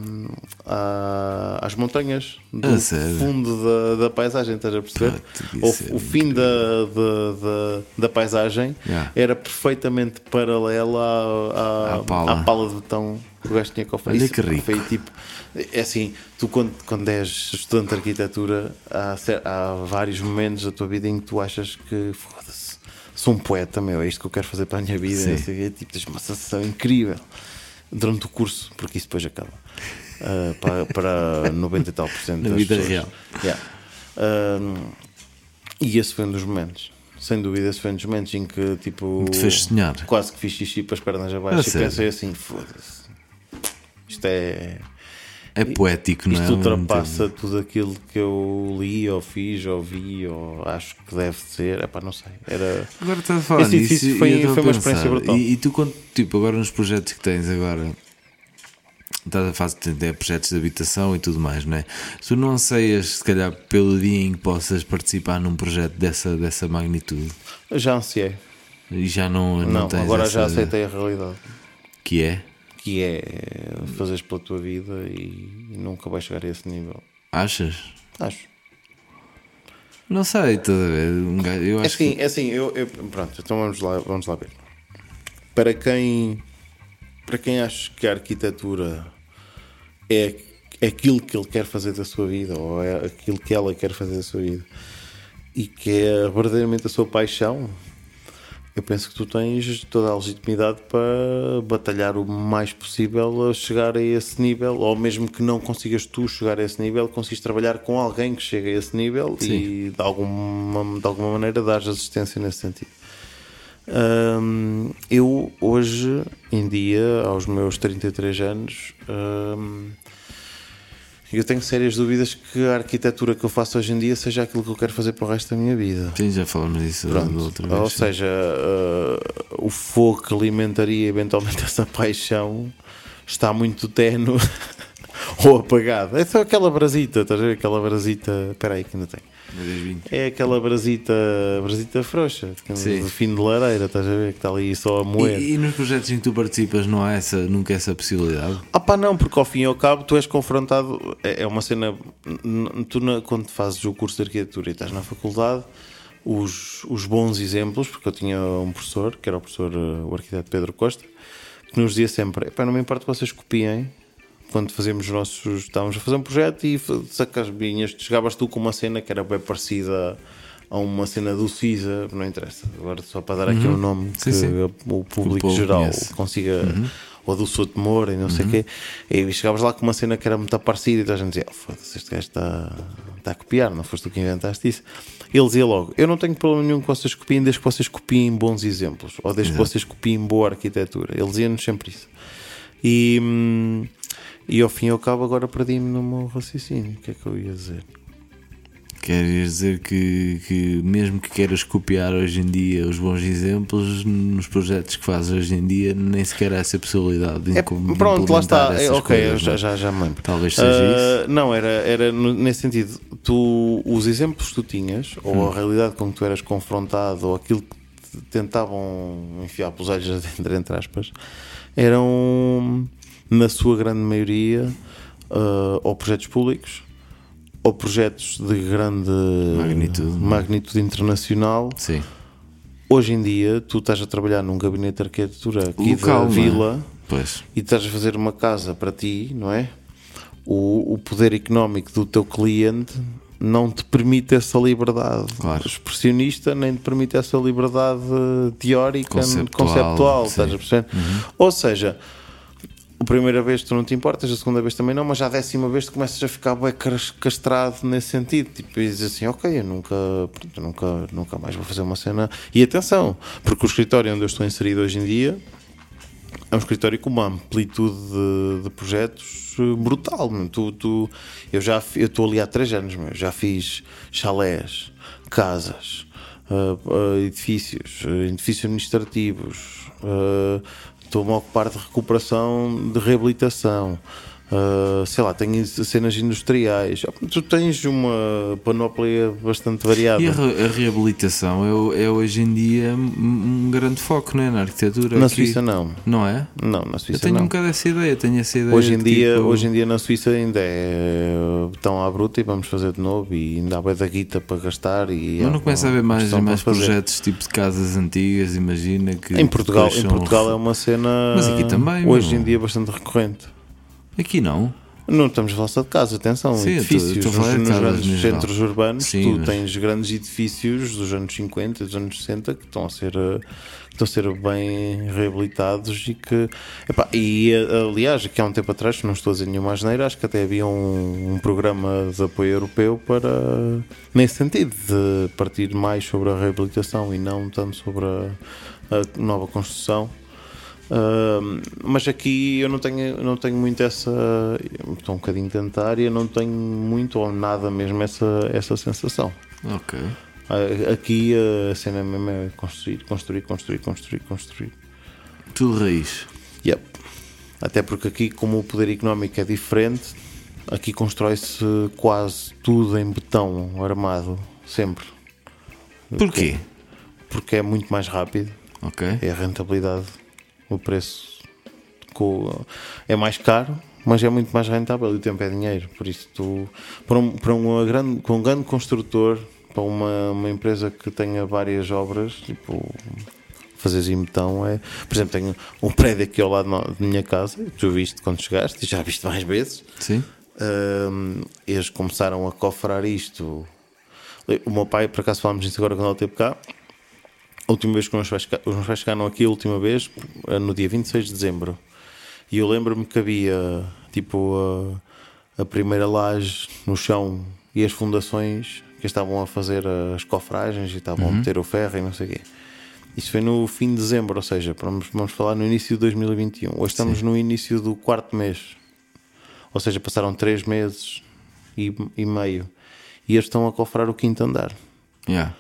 à- às montanhas do A sério? fundo da, da paisagem, estás a perceber? O, o fim da, da, da, paisagem Yeah. era perfeitamente paralela à, à, À pala. à pala de betão que o gajo tinha cofrado. Olha que rico. Foi tipo, é assim, tu quando, quando és estudante de arquitetura, há, há vários momentos da tua vida em que tu achas que foda-se, sou um poeta, meu, é isto que eu quero fazer para a minha vida. Sim. sei. Tipo, tens uma sensação incrível durante o curso, porque isso depois acaba. Ah, para, para 90 e tal por cento Na das vida pessoas. real. Yeah. Ahm, e esse foi um dos momentos. Sem dúvida, esse foi um dos momentos em que tipo. Te fez sonhar. Quase que fiz xixi para as pernas abaixo e sério? pensei assim: foda-se. Isto é. É poético, não é? Isto ultrapassa tudo aquilo que eu li, ou fiz, ou vi, ou acho que deve ser. Epá, não sei. Era. Agora estás a falar Esse nisso e foi- a foi uma pensar, experiência brutal. E, e tu, quando, tipo, agora nos projetos que tens agora, estás a fazer é, projetos de habitação e tudo mais, não é? Tu não anseias, se calhar, pelo dia em que possas participar num projeto dessa, dessa magnitude Já ansiei. e já não, não, Não, tens agora já essa- aceitei a realidade. Que é? Que é fazeres pela tua vida e, e nunca vais chegar a esse nível. Achas? Acho. Não sei, estás a ver? Um gajo- eu É acho assim, é assim, eu, eu- pronto, então vamos lá, vamos lá ver. Para quem para quem acha que a arquitetura é, é aquilo que ele quer fazer da sua vida, ou é aquilo que ela quer fazer da sua vida, e que é verdadeiramente a sua paixão, eu penso que tu tens toda a legitimidade para batalhar o mais possível a chegar a esse nível, ou mesmo que não consigas tu chegar a esse nível, consegues trabalhar com alguém que chegue a esse nível e de alguma, de alguma maneira dar assistência nesse sentido. Hum, eu hoje em dia, aos meus 33 anos, hum, eu tenho sérias dúvidas que a arquitetura que eu faço hoje em dia seja aquilo que eu quero fazer para o resto da minha vida. Sim, já falamos disso Pronto. outra vez. Ou seja, uh, o fogo que alimentaria eventualmente essa paixão está muito tenue ou apagado. É só aquela brasita, estás a ver? Aquela brasita. Espera aí que ainda tem. É aquela brasita, brasita frouxa, que é de fim de lareira, estás a ver? Que está ali só a moer. E, e nos projetos em que tu participas não há essa, nunca essa possibilidade? Ah pá, não, porque ao fim e ao cabo tu és confrontado. É é uma cena. Tu, na- quando fazes o curso de arquitetura e estás na faculdade, os, os bons exemplos, porque eu tinha um professor, que era o professor, eh, o arquiteto Pedro Costa, que nos dizia sempre: "Epá, não me importa que vocês copiem. Quando fazíamos os nossos. Estávamos a fazer um projeto e sacas vinhas, chegavas tu com uma cena que era bem parecida a uma cena do CISA, não interessa. Agora, só para dar aqui um nome Sim, que sim. o público povo geral conhece. consiga, ou do Souto de Moura e não sei o quê, e chegavas lá com uma cena que era muito parecida e a gente dizia: oh, foda-se, este gajo está, está a copiar, não foste tu que inventaste isso. Ele dizia logo: Eu não tenho problema nenhum que vocês copiem, desde que vocês copiem bons exemplos, ou desde que vocês copiem boa arquitetura. Ele dizia-nos sempre isso. E, hum, e ao fim e ao cabo, agora perdi-me no meu raciocínio. O que é que eu ia dizer? Queres dizer que, que mesmo que queiras copiar hoje em dia os bons exemplos, nos projetos que fazes hoje em dia, nem sequer há essa possibilidade de É, pronto, lá está. É, ok, coisas, já, é? já, já me lembro. Talvez seja Ah, Não, era, era nesse sentido. Tu, os exemplos que tu tinhas, ou Hum. a realidade com que tu eras confrontado, ou aquilo que te tentavam enfiar pelos olhos dentro, entre aspas, eram, na sua grande maioria, ah, ou projetos públicos, ou projetos de grande Magnitude. magnitude internacional. Sim. Hoje em dia, tu estás a trabalhar num gabinete de arquitetura aqui Local, da é? vila Pois. e estás a fazer uma casa para ti, não é? o, o poder económico do teu cliente não te permite essa liberdade Claro. expressionista, nem te permite essa liberdade teórica, Conceptual, conceptual, estás a perceber? Ou seja, a primeira vez tu não te importas, a segunda vez também não, mas já a décima vez tu começas a ficar bem cas- castrado nesse sentido. Tipo, e dizes assim, ok, eu nunca, pronto, nunca, nunca mais vou fazer uma cena. E atenção, porque o escritório onde eu estou inserido hoje em dia é um escritório com uma amplitude de, de projetos eh, brutal. Tu, tu, eu já eu estou ali há três anos, meu. já fiz chalés, casas, eh, eh, edifícios, eh, edifícios administrativos, estou-me a ocupar de recuperação, de reabilitação. Eh, sei lá, tenho cenas industriais. Tu tens uma panóplia bastante variada. E a, re- a reabilitação é, é hoje em dia um grande foco, não é? Na arquitetura. Na aqui. Suíça não. Não é? Não, na Eu Suíça tenho não. um bocado essa ideia, tenho essa ideia. Hoje em, dia, tipo, hoje em dia na Suíça ainda é tão à bruta e vamos fazer de novo e ainda há bué da guita para gastar e Mas não começa a haver mais, mais projetos tipo de casas antigas, imagina que. Em Portugal, em Portugal é uma cena Mas aqui também, hoje em dia bastante recorrente. Aqui não. Não estamos a falar de casa, atenção, Sim, edifícios. estou- nos, nos grandes no geral. centros urbanos, Sim, tu mas- tens grandes edifícios dos anos 50 dos anos 60 que estão a ser, eh, estão a ser bem reabilitados e que. epá, e eh, aliás, aqui há um tempo atrás, não estou a dizer nenhuma asneira, acho que até havia um, um programa de apoio europeu para. nesse sentido, de partir mais sobre a reabilitação e não tanto sobre a, a nova construção. Mas aqui eu não tenho, não tenho muito essa. Estou um bocadinho dentária, não tenho muito ou nada mesmo essa, essa sensação. Ok. Ah, Aqui a cena mesmo é construir, construir, construir, construir, construir. Tudo raiz. Yep. Até porque aqui, como o poder económico é diferente, aqui constrói-se quase tudo em betão armado, sempre. Porquê? Porque é muito mais rápido. Ok. é a rentabilidade, o preço é mais caro, mas é muito mais rentável e o tempo é dinheiro. Por isso, tu, para, um, para uma grande, para um grande construtor, para uma, uma empresa que tenha várias obras, tipo. Fazeres em betão é. Por exemplo, tenho um prédio aqui ao lado da minha casa, tu viste quando chegaste, e já viste mais vezes. Sim? Hum, eles começaram a cofrar isto. O meu pai, por acaso falámos disso agora quando ele esteve cá. Última vez que os meus pais, os meus pais chegaram aqui, a última vez, eh, no dia 26 de dezembro. E eu lembro-me que havia tipo a, a primeira laje no chão e as fundações que estavam a fazer as cofragens e estavam a meter o ferro e não sei o quê. Isso foi no fim de dezembro, ou seja, vamos, vamos falar no início de 2021. Hoje estamos no início do quarto mês. Ou seja, passaram três meses e, e meio. E eles estão a cofrar o quinto andar. Yeah.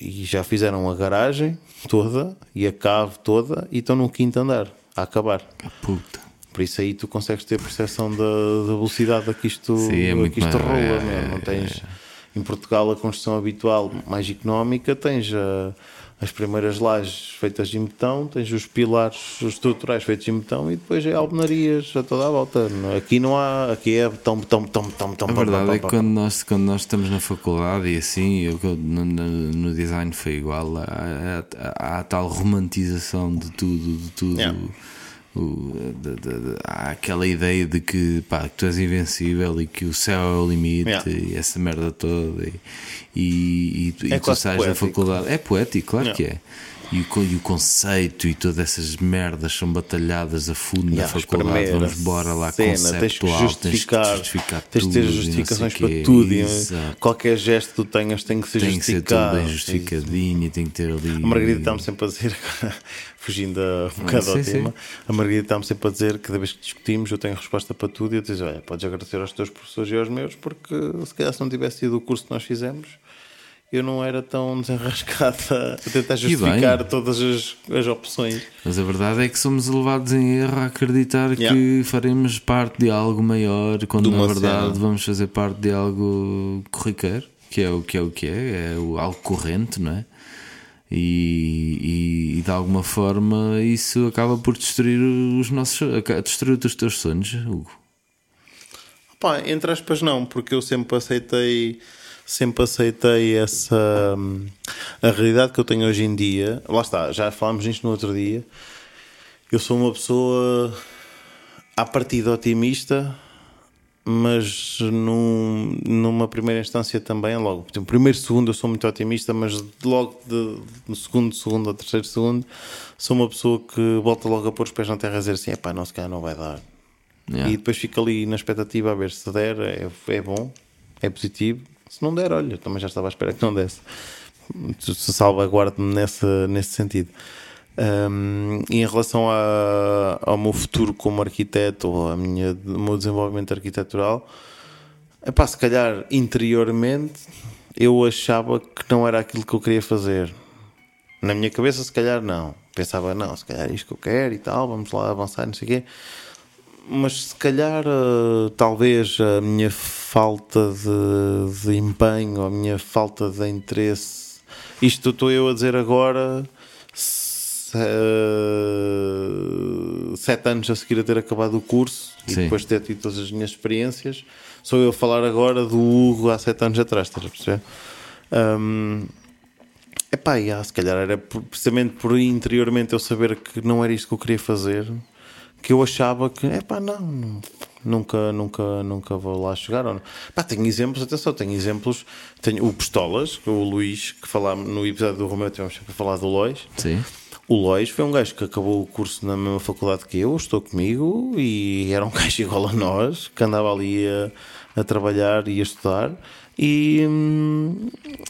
E já fizeram a garagem toda e a cave toda e estão no quinto andar a acabar. A puta. Por isso aí tu consegues ter percepção da, da velocidade a que isto, Sim, é que isto rola. é, é, não tens, Em Portugal a construção habitual mais económica tens a- as primeiras lajes feitas em betão, tens os pilares estruturais feitos em betão e depois é albenarias a toda a volta. Aqui não há, aqui é betão, betão, betão, betão, betão. A verdade é que quando nós, quando nós estamos na faculdade e assim, eu, no, design foi igual, há, há- tal romantização de tudo, de tudo. Yeah. O- de- de- de- há aquela ideia de que, pá, que tu és invencível e que o céu é o limite Yeah. e essa merda toda. E, e, e tu- É e tu sais da faculdade. É poético, claro Yeah. que é. E o, e o conceito e todas essas merdas são batalhadas a fundo na Yeah, faculdade. espremer Vamos a embora lá cena, conceptual. tens que justificar, tens que justificar tens de ter justificações para tudo. Exato. qualquer gesto que tu tenhas tem que ser Tem que ser tudo justificado. bem justificadinho e tem que ter ali. A Margarida está-me sempre a dizer, fugindo a- um bocado ao tema, a Margarida está-me sempre a dizer que cada vez que discutimos eu tenho resposta para tudo e eu digo, olha, podes agradecer aos teus professores e aos meus, porque se calhar se não tivesse sido o curso que nós fizemos, eu não era tão desenrascada a tentar justificar todas as, as opções. Mas a verdade é que somos levados em erro a acreditar que Yeah. faremos parte de algo maior, quando na verdade cena. vamos fazer parte de algo corriqueiro, que é o que é, o que é, é o, algo corrente, não é? E, e, e de alguma forma isso acaba por destruir os nossos destruir os teus sonhos, Hugo. Pá, entre aspas não, porque eu sempre aceitei sempre aceitei essa hum, a realidade que eu tenho hoje em dia. Lá está, já falámos nisto no outro dia. Eu sou uma pessoa à partida otimista, mas num, numa primeira instância também, logo, exemplo, primeiro, segundo, eu sou muito otimista, mas logo de, no segundo, segundo ou terceiro, segundo, sou uma pessoa que volta logo a pôr os pés na terra a dizer assim: é pá, não, se calhar não vai dar. Yeah. E depois fica ali na expectativa a ver se der, é, é bom, é positivo. Se não der, olha, também já estava à espera que não desse. Se salvaguarde-me nesse, sentido. Um, e em relação a, ao meu futuro como arquiteto ou a minha, o meu desenvolvimento arquitetural, epá, se calhar interiormente eu achava que não era aquilo que eu queria fazer. Na minha cabeça, se calhar não. Pensava, não, se calhar é isto que eu quero e tal, vamos lá avançar, não sei o quê. Mas se calhar, uh, talvez a minha falta de, de empenho, a minha falta de interesse, isto estou eu a dizer agora uh, sete anos a seguir a ter acabado o curso e Sim. depois de ter tido todas as minhas experiências, sou eu a falar agora do Hugo há sete anos atrás, estás a perceber? Um, epá, yeah, se calhar era precisamente por interiormente eu saber que não era isto que eu queria fazer que eu achava que, epá, não, não, nunca, nunca, nunca vou lá chegar. Ou não. Pá, tenho exemplos, atenção, tenho exemplos. Tenho o Pistolas, que é o Luís, que falámos no episódio do Romeu, tivemos sempre a falar do Lois. Sim. O Lois foi um gajo que acabou o curso na mesma faculdade que eu, estou comigo, e era um gajo igual a nós, que andava ali a, a trabalhar e a estudar. E,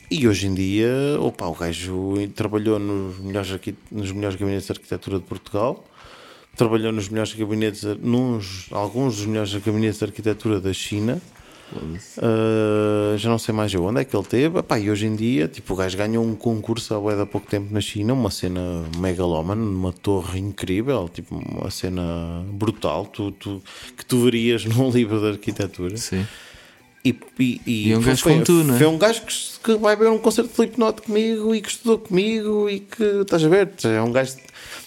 e hoje em dia, opa, o gajo trabalhou nos melhores, nos melhores gabinetes de arquitetura de Portugal, trabalhou nos melhores gabinetes, nos, alguns dos melhores gabinetes de arquitetura da China. Uh, já não sei mais eu onde é que ele teve. Epá, e hoje em dia, tipo, o gajo ganhou um concurso há de pouco tempo na China, uma cena megalómana, numa torre incrível, tipo, uma cena brutal, tu, tu- que tu verias num livro de arquitetura. Sim. E, e, E é um gajo como tu, não é? Foi um gajo que, que vai ver um concerto de Slipknot comigo e que estudou comigo e que, estás a ver, é um gajo,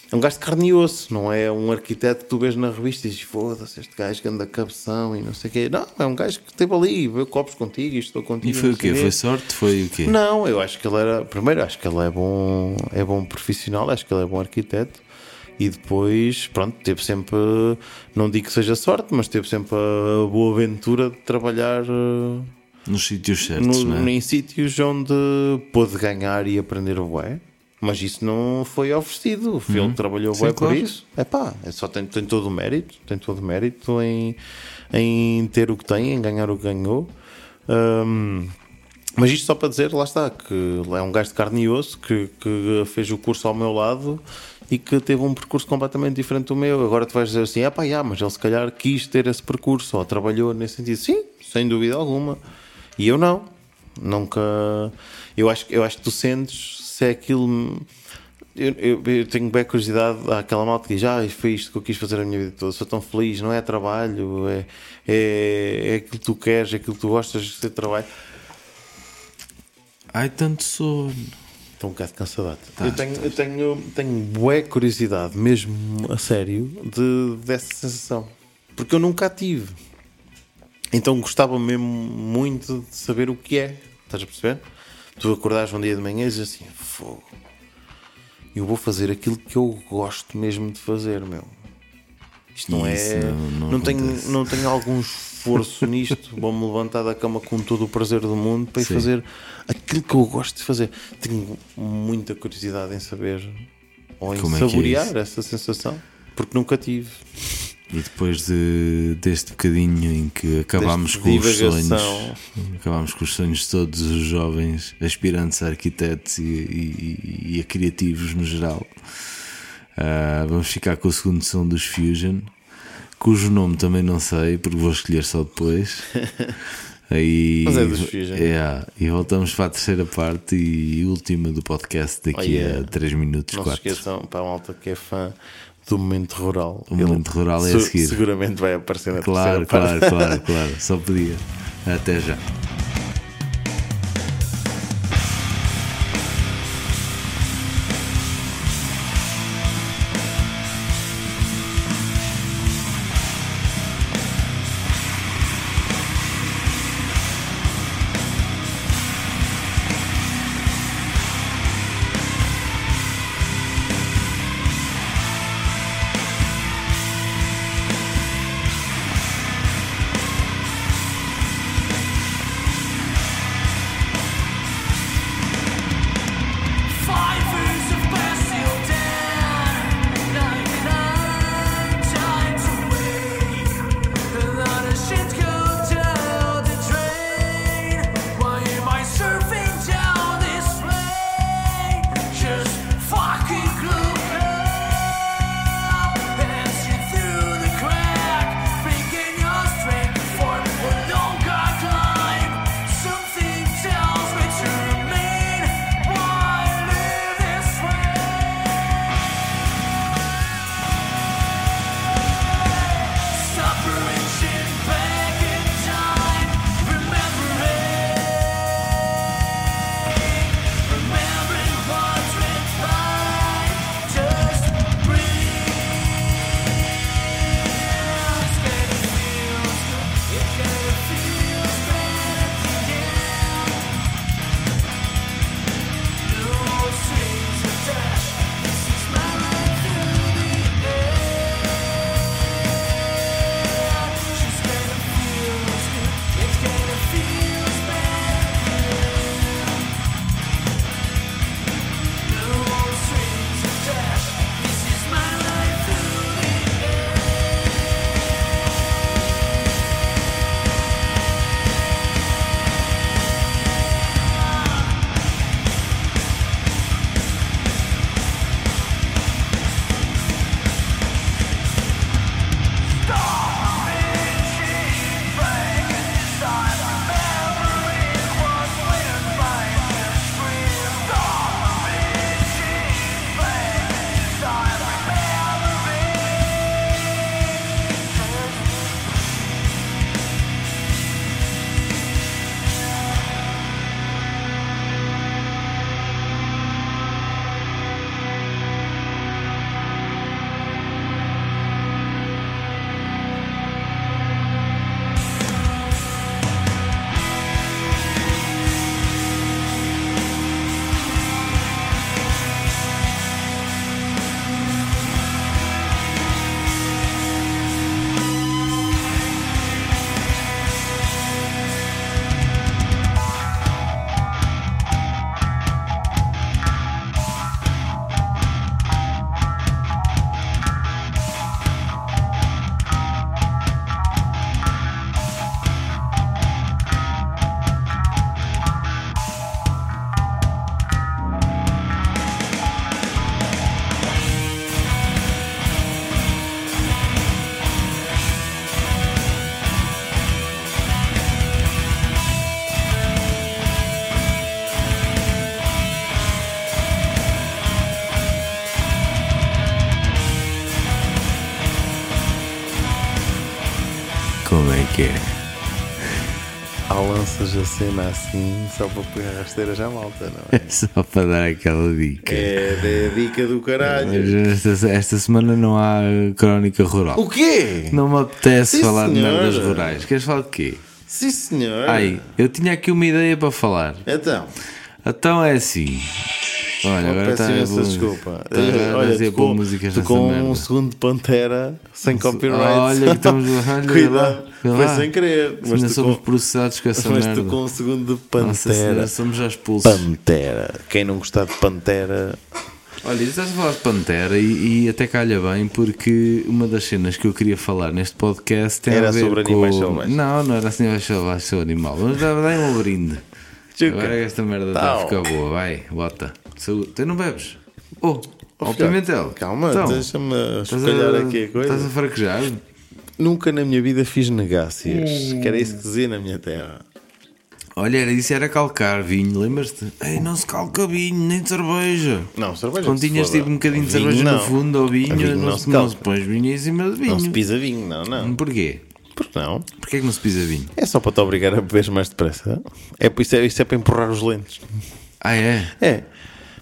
é um gajo de carne e osso, não é um arquiteto que tu vês na revista e dizes, foda-se, este gajo que anda cabeção e não sei o quê. Não, é um gajo que esteve ali e veio copos contigo e estudou contigo. E foi o quê? Foi sorte? Foi o quê? Não, eu acho que ele era, primeiro, acho que ele é bom, é bom profissional, acho que ele é bom arquiteto. E depois, pronto, teve sempre, não digo que seja sorte, mas teve sempre a boa aventura de trabalhar eh, Nos sítios certos, no, não é? em sítios onde pôde ganhar e aprender o bué. Mas isso não foi oferecido. Foi ele que trabalhou Uhum. Sim, por claro. isso. É pá, é só tem, tem todo o mérito. Tem todo o mérito em, em ter o que tem, em ganhar o que ganhou. Hum, mas isto só para dizer, lá está, que é um gajo de carne e osso que, que fez o curso ao meu lado e que teve um percurso completamente diferente do meu. Agora tu vais dizer assim, ah pá, já, mas ele se calhar quis ter esse percurso ou trabalhou nesse sentido. Sim, sem dúvida alguma. E eu não. Nunca. Eu acho, eu acho que tu sentes se é aquilo. Eu, eu, eu tenho bem curiosidade àquela malta que diz: Ah, foi isto que eu quis fazer a minha vida toda. Sou tão feliz, não é trabalho, é, é, é aquilo que tu queres, é aquilo que tu gostas de ser trabalho. Ai, tanto sono. Estou um bocado cansadado. Tá, eu tenho, eu tenho, tenho bué curiosidade, mesmo a sério, de, dessa sensação. Porque eu nunca a tive. Então gostava mesmo muito de saber o que é. Estás a perceber? Tu acordares um dia de manhã e dizes assim: fogo. Eu vou fazer aquilo que eu gosto mesmo de fazer, meu. Isto não Isso é. não- Não, não tenho, não tenho algum esforço nisto. Vou-me levantar da cama com todo o prazer do mundo para ir Sim. fazer aquilo que eu gosto de fazer. Tenho muita curiosidade em saber ou em Como é que é saborear isso? essa sensação, porque nunca tive. E depois de, deste bocadinho em que acabámos Deste com os divagação. sonhos, acabámos com os sonhos de todos os jovens aspirantes a arquitetos e, e- e a criativos no geral, ah, vamos ficar com o segundo som dos Fusion, cujo nome também não sei, porque vou escolher só depois. Aí, Mas é dos Fusion. É, e voltamos para a terceira parte e última do podcast daqui Oh, yeah. a 3 minutos, Não se 4. esqueçam, para a malta que é fã do momento rural. O momento rural é a seguir. Seguramente vai aparecer na Claro, terceira claro, parte. claro, claro. Só podia. Até já. Cena assim só para pôr a rasteira já malta, não é? Só para dar aquela dica. É, é a dica do caralho. Mas Esta, esta semana não há crónica rural. O quê? Não me apetece Sim, falar de senhora. merdas rurais. Queres falar de quê? Sim, senhor. Ai, eu tinha aqui uma ideia para falar. Então, Então é assim. Olha, agora peço a imensa boa- desculpa. Está a Olha, dizer tocou, músicas tocou nessa um segundo de Pantera sem copyright. Olha que estamos. Olha, Cuidado, lá, foi lá. sem querer. Mas Ainda somos processados com essa mas merda. tocou um segundo de Nossa Pantera. somos já expulsos. Pantera. Quem não gostar de Pantera. Olha, estás a falar de Pantera e, e até calha bem porque uma das cenas que eu queria falar neste podcast tem Era a ver sobre com... animais selvagens. Não, não era assim animais selvagens, sou animal. Mas dá, dá um brinde. Agora é esta merda está a ficar boa. Vai, bota. Saúde. Tu não bebes? Oh, Oh, oh filhote, Pimentel. Calma, Então, deixa-me espalhar a- aqui a coisa. Estás a fraquejar? Nunca na minha vida fiz negácias. Hum. Que era isso que dizia na minha terra. Olha, era isso, era calcar vinho, lembras-te? Ei, não se calca vinho, nem cerveja. Não, cerveja. Quando tinhas tipo um bocadinho de cerveja não. no fundo ou vinho, vinho não, não se, se não calca. se põe vinho em cima de vinho. Não se pisa vinho, não, não. Porquê? Porque não? Porquê é que não se pisa vinho? É só para te obrigar a beber mais depressa. É, por isso, é, isso é para empurrar os lentes. Ah, é? É.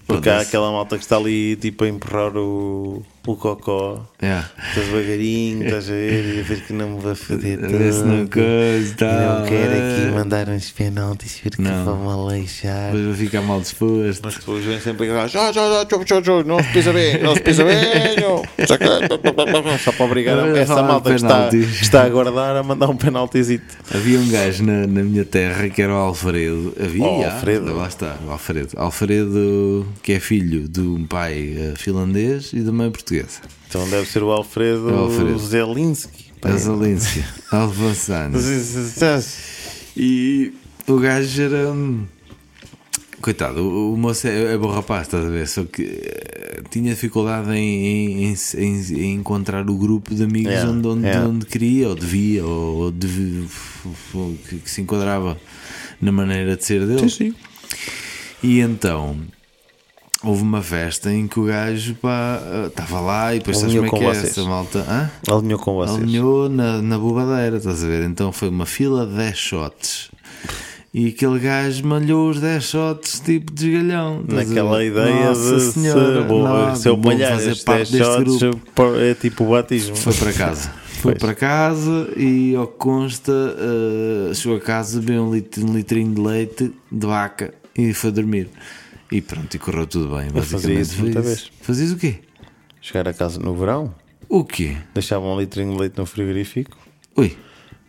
Porque há aquela malta que está ali tipo a empurrar o, o cocó. Estás devagarinho, estás a ver e a ver que não me vai foder se não tudo. coisa, tá, não quero é. aqui mandar uns penaltis porque Não. vão-me aleixar. Depois vou ficar mal disposto. Mas depois vem sempre a já, já, já, já, já, já, não se pisa bem, não se pisa bem, não. Só que- para obrigar essa malta que está, que está a guardar a mandar um penaltizito. Havia um gajo na, na minha terra que era o Alfredo. Havia, Oh, Alfredo. lá está, o Alfredo. Alfredo, que é filho de um pai eh, finlandês e de uma mãe portuguesa. Então deve ser o Alfredo, É Alfredo. Zelinski. A Zalência, Alvançano. E o gajo era. hum, Coitado, o, moço é, é bom rapaz, estás a ver? Só que eh, tinha dificuldade em, em, em- em encontrar o grupo de amigos Yeah, onde, onde, yeah. onde queria, ou devia, ou, ou devi- que, que se enquadrava na maneira de ser dele. sim. E então houve uma festa em que o gajo pá, eh, estava lá e depois sabes Alinhou como é que com é vocês. essa malta? Hã? Alinhou com vocês. Alinhou na, na bobadeira, estás a ver? Então foi uma fila de 10 shots. E aquele gajo malhou os 10 shots tipo de esgalhão. estás a ver? Naquela ideia Nossa de senhora, se, vou, não, se eu vou malhar fazer estes parte 10 deste shots, grupo. é tipo o batismo. Foi para casa. Foi Pois. para casa e ao que consta, eh, chegou a casa, bebeu um, lit- um litrinho de leite de vaca e foi dormir. E pronto, e correu tudo bem. Eu fazia Basicamente isso muita vez. Fazias o quê? Chegar a casa no verão, O quê? deixava um litrinho de leite no frigorífico Ui,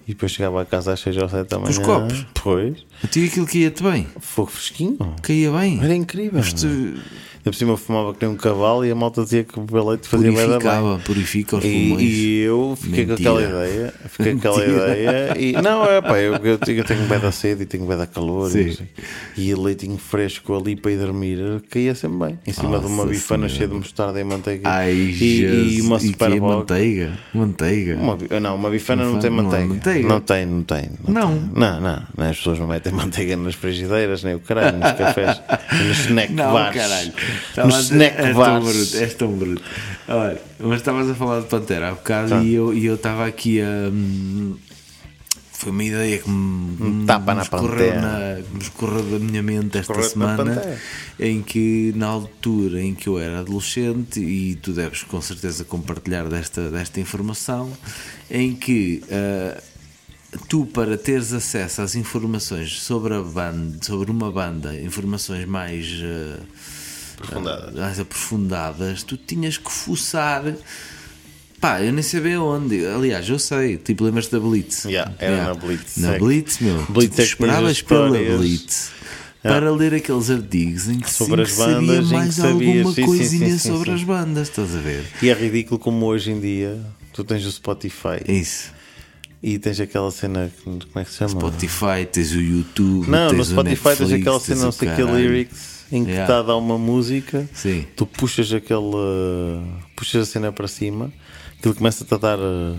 e depois chegava a casa às 6 ou 7 da manhã. os copos? Depois, tinha aquilo que ia-te bem. fogo fresquinho. Caía bem. Era incrível. Mas tu Ainda por cima eu fumava que nem um cavalo e a malta dizia que beber leite fazia bem da bem. purificava, purifica os pulmões. E, e eu fiquei Mentira. com aquela ideia, fiquei com aquela ideia e não é pá, eu, eu, tenho- eu tenho bem da sede e tenho bem da calor Sim. e, não e o leitinho fresco ali para ir dormir caía sempre bem em cima de uma Nossa bifana Senhora. cheia de mostarda e manteiga Ai, e, e uma superbox manteiga? Manteiga? uma, não, uma bifana não tem não é manteiga. manteiga? Não tem, não tem. Não. tem. Não, não, não. As pessoas não metem manteiga nas frigideiras, nem o caralho, nos cafés, nos snack Não, bars. caralho. A dizer- snack és tão bruto, és tão bruto. Olha, mas estavas a falar de Pantera há bocado Tá. e eu e eu estava aqui a. hum, Foi uma ideia que me, Um tapa me na escorreu Pantera. na- que me escorreu da minha mente esta semana em que na altura em que eu era adolescente e tu deves com certeza compartilhar desta, desta informação em que ah, tu para teres acesso às informações sobre a banda sobre uma banda informações mais ah, Aprofundadas. mais aprofundadas, tu tinhas que fuçar. Pá, eu nem sabia onde. Aliás, eu sei. Tipo, lembras-te da Blitz? Yeah, era na Blitz. Na É. Blitz, meu. Blitz tu esperavas pela. Blitz Yeah. para ler aqueles artigos em que, Sobre as sabia bandas, que mais alguma coisinha sobre as bandas, estás a ver? E é ridículo como hoje em dia tu tens o Spotify isso. e tens aquela cena, como é que se chama? Spotify, tens o YouTube, Não, tens no Spotify tens aquela cena, não sei que lyrics, em que Yeah. está a dar uma música, Sim. tu puxas aquela. puxas a cena para cima, aquilo começa-te a dar. uh,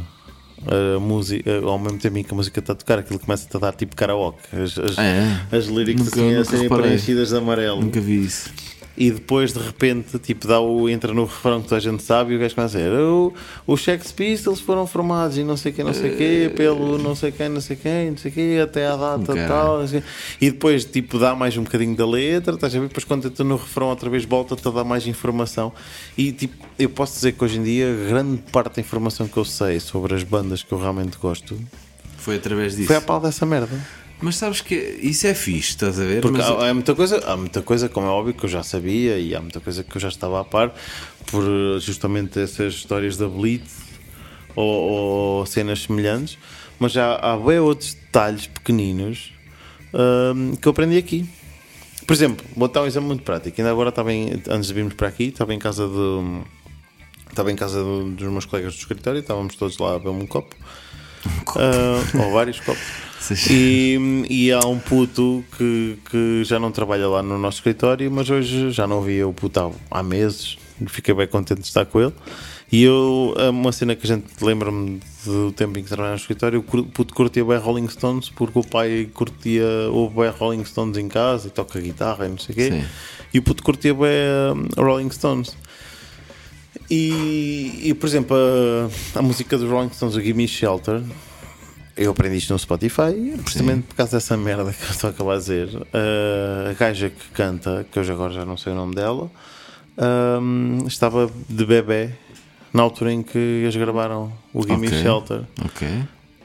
A música, ao mesmo tempo em que a música está a tocar, aquilo começa a dar tipo karaoke. As, as, Ah, é? as Nunca- assim a serem reparei. preenchidas de amarelo. Nunca vi isso. E depois de repente tipo, dá o, entra no refrão que toda a gente sabe e o gajo começa a dizer os Sex Pistols foram formados e não sei quem, não sei quê, pelo não sei quem, não sei quem, não sei quê, até à data Caralho. tal. E depois tipo, dá mais um bocadinho da letra, estás a ver? Depois quando entra no refrão outra vez volta-te a dar mais informação. E tipo, eu posso dizer que hoje em dia grande parte da informação que eu sei sobre as bandas que eu realmente gosto Foi através disso. foi a pau dessa merda. Mas sabes que isso é fixe, estás a ver? Porque Mas- há, há muita coisa, há muita coisa, como é óbvio, que eu já sabia e há muita coisa que eu já estava a par por eh, justamente essas histórias da Blitz ou, ou cenas semelhantes, mas já há bem outros detalhes pequeninos hum, que eu aprendi aqui. Por exemplo, vou dar um exemplo muito prático. Ainda agora estava em, antes de virmos para aqui, estava em casa de estava em casa de- dos meus colegas do escritório, estávamos todos lá a beber um copo, Ah, ou vários copos. E, e há um puto que, que já não trabalha lá no nosso escritório, mas hoje já não via o puto há, há meses. Fiquei bem contente de estar com ele. E eu, uma cena que a gente lembra-me do tempo em que trabalhava no escritório, o puto curtia bem Rolling Stones, porque o pai curtia o bem Rolling Stones em casa e toca guitarra e não sei o quê. Sim. E o puto curtia bem hum, Rolling Stones. E, e, por exemplo, a, a música dos Rolling Stones, o Give Me Shelter, eu aprendi isto no Spotify, precisamente por causa dessa merda que eu estou a acabar de dizer. Uh, a gaja que canta, que eu já agora já não sei o nome dela, um, estava de bebê na altura em que eles gravaram o Give Me Ok. Shelter. Ok.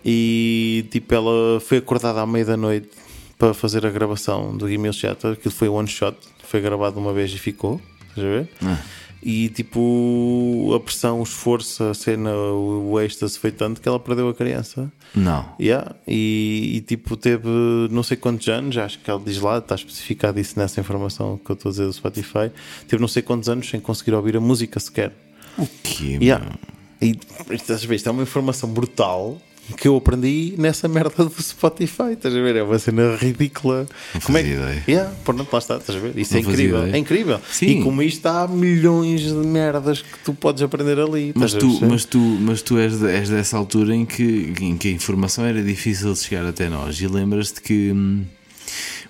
E tipo, ela foi acordada à meia da noite para fazer a gravação do Give Me Shelter. Aquilo foi one shot, foi gravado uma vez e ficou. Estás a ver? Ah. E tipo, a pressão, o esforço, a cena, o, o êxtase foi tanto que ela perdeu a criança. Não. Yeah. E, e, tipo, teve não sei quantos anos, acho que ela diz lá, está especificado isso nessa informação que eu estou a dizer do Spotify. Teve não sei quantos anos sem conseguir ouvir a música sequer. O quê? Yeah. E estás a ver, isto é uma informação brutal que eu aprendi nessa merda do Spotify. Estás a ver? É uma cena ridícula. Não Como é que. ideia. Yeah, pronto, lá está, estás a ver? Isso é Não fazia incrível. ideia. É incrível. Sim. E como isto há milhões de merdas que tu podes aprender ali. Mas tu, mas tu, mas tu és, de- és dessa altura em que, em que a informação era difícil de chegar até nós. E lembras-te que hum,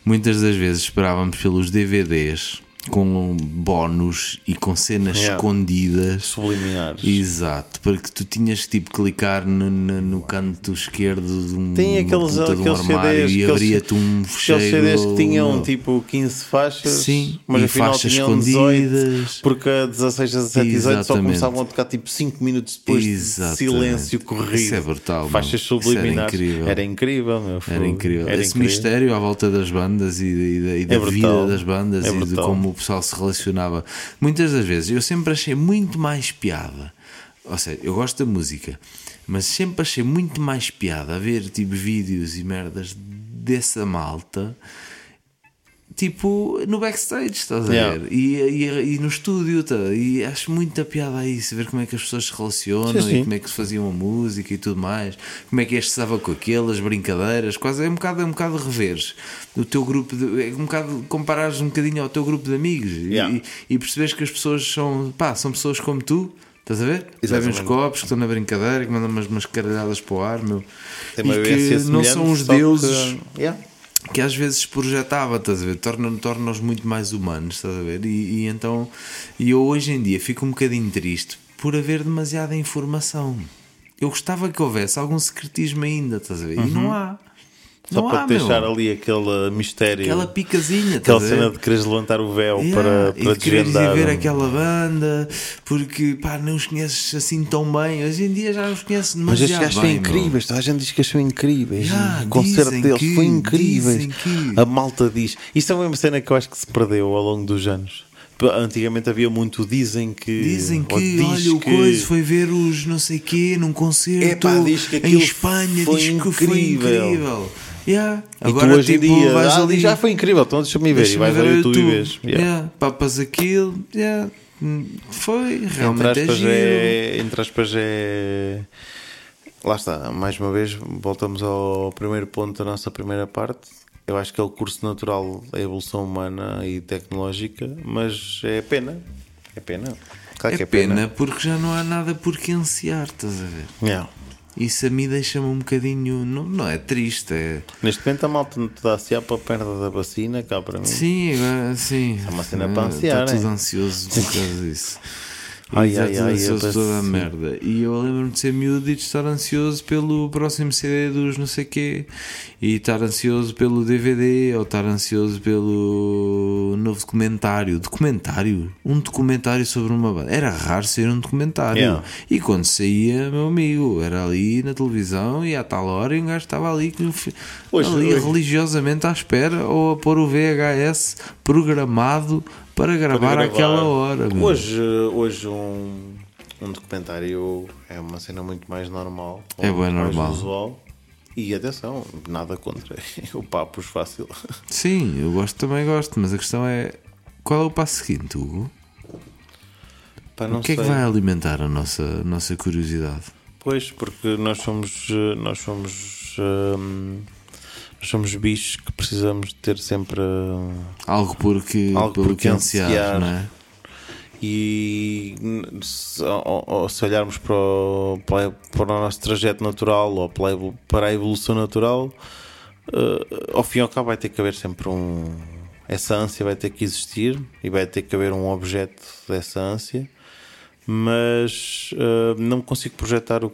muitas das vezes esperávamos pelos DVDs com bónus e com cenas Yeah. escondidas. Subliminares. Exato, porque tu tinhas que tipo clicar no, no, no canto esquerdo de um, Tem aqueles, puta de um aqueles armário CDs, e aqueles- abria-te um aqueles fecheiro. CDs que tinham meu. tipo 15 faixas, Sim, mas e afinal faixas tinham 18, escondidas. porque a 16, a 17 e 18 só começavam a tocar tipo 5 minutos depois Exatamente. de silêncio corrido. Isso é brutal, Faixas. Isso era subliminares. incrível. Era incrível, meu Era incrível. Era Esse incrível. mistério à volta das bandas e, e da, e da É vida das bandas É e de brutal. como o pessoal se relacionava. Muitas das vezes eu sempre achei muito mais piada. Ou seja, eu gosto da música, mas sempre achei muito mais piada a ver tipo vídeos e merdas dessa malta. Tipo, no backstage, estás a Yeah. ver? E, e, e no estúdio, tá? e acho muita piada a isso, ver como é que as pessoas se relacionam Sim, sim. e como é que se faziam a música e tudo mais, como é que este estava com aquelas brincadeiras, quase é um bocado, é um bocado reveres o teu grupo, de, é um bocado comparares um bocadinho ao teu grupo de amigos e- Yeah. e, e perceberes que as pessoas são, pá, são pessoas como tu. Estás a ver? Bebem Exatamente. copos, que estão na brincadeira, que mandam umas, umas caralhadas para o ar, meu. Tem uma e que não são os só que- deuses Yeah. Que às vezes projetava, estás a ver? Torna- Torna-nos muito mais humanos, estás a ver? E, e então, e eu hoje em dia fico um bocadinho triste por haver demasiada informação. Eu gostava que houvesse algum secretismo ainda, estás a ver? E não há. Só não para há, te deixar meu. ali aquele mistério. Aquela picazinha, Aquela estás a ver? cena de quereres levantar o véu Yeah, para, e para de quereres ir desvendar. ver aquela banda porque pá, não os conheces assim tão bem. Hoje em dia já os conheces Mas estes gajos são incríveis, toda a gente diz que são incríveis. Já, o concerto dizem deles que- foi incrível. que- A malta diz. Isso é uma cena que eu acho que se perdeu ao longo dos anos. Antigamente havia muito dizem que. Dizem que, diz olha, o que- coisa foi ver os não sei quê num concerto Epá, diz que em Espanha, foi diz que foi incrível. Yeah. E Agora, tu hoje tipo, em dia vais ah, ali, já foi incrível, então deixa-me ver. E deixa-me vais ver ao o YouTube e vês. Yeah. Yeah. Papas aquilo, yeah. Hum, foi, Entre realmente é aspas, é, entre aspas é. Lá está, mais uma vez, voltamos ao primeiro ponto da nossa primeira parte. Eu acho que é o curso natural da evolução humana e tecnológica, mas é pena. É pena. Claro É que é pena, pena. porque já não há nada por que ansiar, estás a ver? Yeah. Isso a mim deixa-me um bocadinho. Não, não é triste, é. Neste momento a malta não te dá se para a perda da vacina, cá para mim. Sim, agora sim. É uma cena para ansiar, Está tudo é? ansioso por causa disso. Ai, ai, ai, eu toda a merda. E eu lembro-me de ser miúdo e de estar ansioso pelo próximo CD dos não sei quê. E estar ansioso pelo DVD ou estar ansioso pelo novo documentário. Documentário? Um documentário sobre uma banda. Era raro ser um documentário. Yeah. E quando saía, meu amigo, era ali na televisão e à tal hora e um gajo estava ali, Hoje- ali hoje- religiosamente à espera ou a pôr o VHS programado para gravar, Para gravar. àquela hora. meu. Hoje, hoje um, um documentário é uma cena muito mais normal. É bem mais normal. Usual. E atenção, nada contra o papos fácil. Sim, eu gosto também gosto, mas a questão é qual é o passo seguinte, Hugo? Pá, o que é que sei. vai alimentar a nossa, a nossa curiosidade? Pois, porque nós somos eh, nós somos hum, nós somos bichos que precisamos de ter sempre Algo Algo por que que ansiar, ansiar. não é? e se, ou- ou se olharmos para o, para, o nosso trajeto natural ou para a evolu- para a evolução natural, eh, ao fim e ao cabo vai ter que haver sempre um. Essa ânsia vai ter que existir e vai ter que haver um objeto dessa ânsia, mas eh, não consigo projetar o,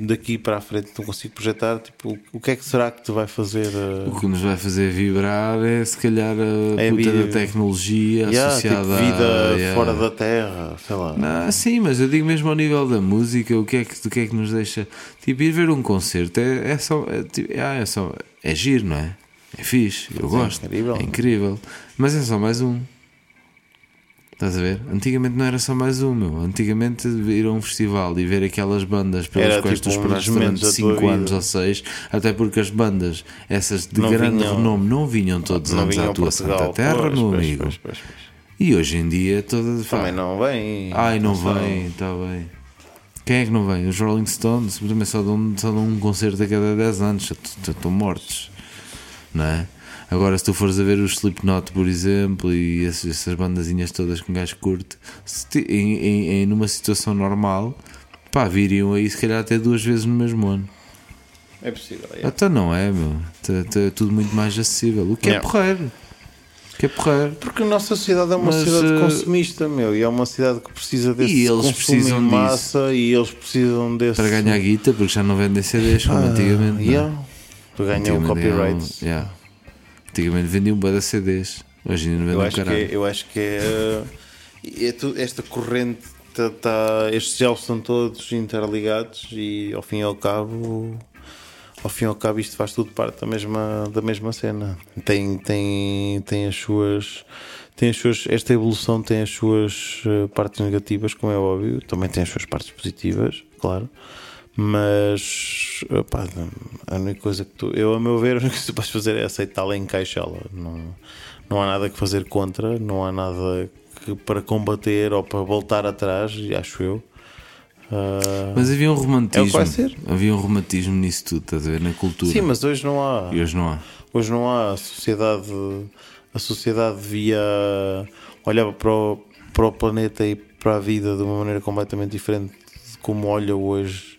daqui para a frente, não consigo projetar tipo, o que é que será que te vai fazer. eh, O que nos vai fazer vibrar é se calhar a É puta vida- da tecnologia yeah, associada tipo, vida a, yeah. fora da Terra, sei lá. Não, sim, mas eu digo mesmo ao nível da música, o que é que, o que, é que nos deixa. Tipo, ir ver um concerto é, é só. É, tipo, ah, é só. É giro, não é? É fixe, eu gosto. incrível. É incrível. Mas é só mais um. Estás a ver? Antigamente não era só mais um, meu. Antigamente ir a um festival e ver aquelas bandas pelas Era quais tipo tu um esperaste momentos durante da tua 5 anos vida. ou 6, até porque as bandas, essas de Não grande vinham- renome, não vinham todos os não anos à tua Portugal. Santa Terra, Pois, meu amigo. pois, pois. E hoje em dia toda. Também não vem. Ai, não Atenção. vem, está bem. Quem é que não vem? Os Rolling Stones também só dão, só dão um concerto a cada 10 anos, estão mortos, não é? Agora, se tu fores a ver o Slipknot, por exemplo, e essas, essas bandazinhas todas que um gajo curte, em, em, em- numa situação normal, pá, viriam aí se calhar até duas vezes no mesmo ano. É possível. é. Até não é, meu. É tudo muito mais acessível. O que é Yeah. porreiro. O que é porreiro. Porque a nossa sociedade é uma Mas, sociedade eh, consumista, meu, e é uma sociedade que precisa desse E eles precisam massa e eles precisam desse Para ganhar guita, porque já não vendem CDs como Ah, antigamente. é? yeah. Para ganhar o copyright. yeah. Antigamente vendiam de CDs. Hoje ainda não vendem que caralho. é, eu acho que é, é tu- esta corrente tá, tá- estes gelos estão todos interligados e ao fim e ao cabo ao fim e ao cabo isto faz tudo parte da mesma, da mesma cena tem, tem, tem as suas tem as suas, esta evolução tem as suas eh, partes negativas, como é óbvio, também tem as suas partes positivas, claro. Mas opá, a única coisa que tu, eu, a meu ver, a única coisa que tu podes fazer é aceitá-la e encaixá-la. Não, não há nada que fazer contra, não há nada que, para combater ou para voltar atrás, acho eu. Ah, Mas havia um romantismo. É. Havia um romantismo nisso tudo, estás a ver? Na cultura. sim, mas hoje não há. E hoje não há. Hoje não há. A sociedade, a sociedade devia olhar para o, para o planeta e para a vida de uma maneira completamente diferente de como olha hoje.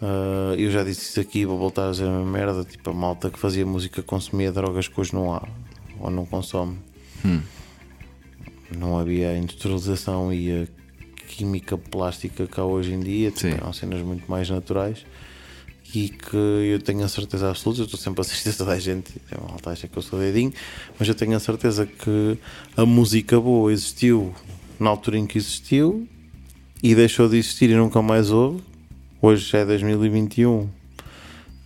Ah, eu já disse isso aqui, vou voltar a dizer a mesma merda. Tipo, a malta que fazia música consumia drogas que hoje não há ou não consome. Hum. Não havia a industrialização e a química plástica que há hoje em dia. Tipo, eram cenas muito mais naturais e que eu tenho a certeza absoluta, eu estou sempre a assistir a toda a gente, uma malta acha que eu sou dedinho, mas eu tenho a certeza que a música boa existiu na altura em que existiu e deixou de existir e nunca mais houve. Hoje já é 2021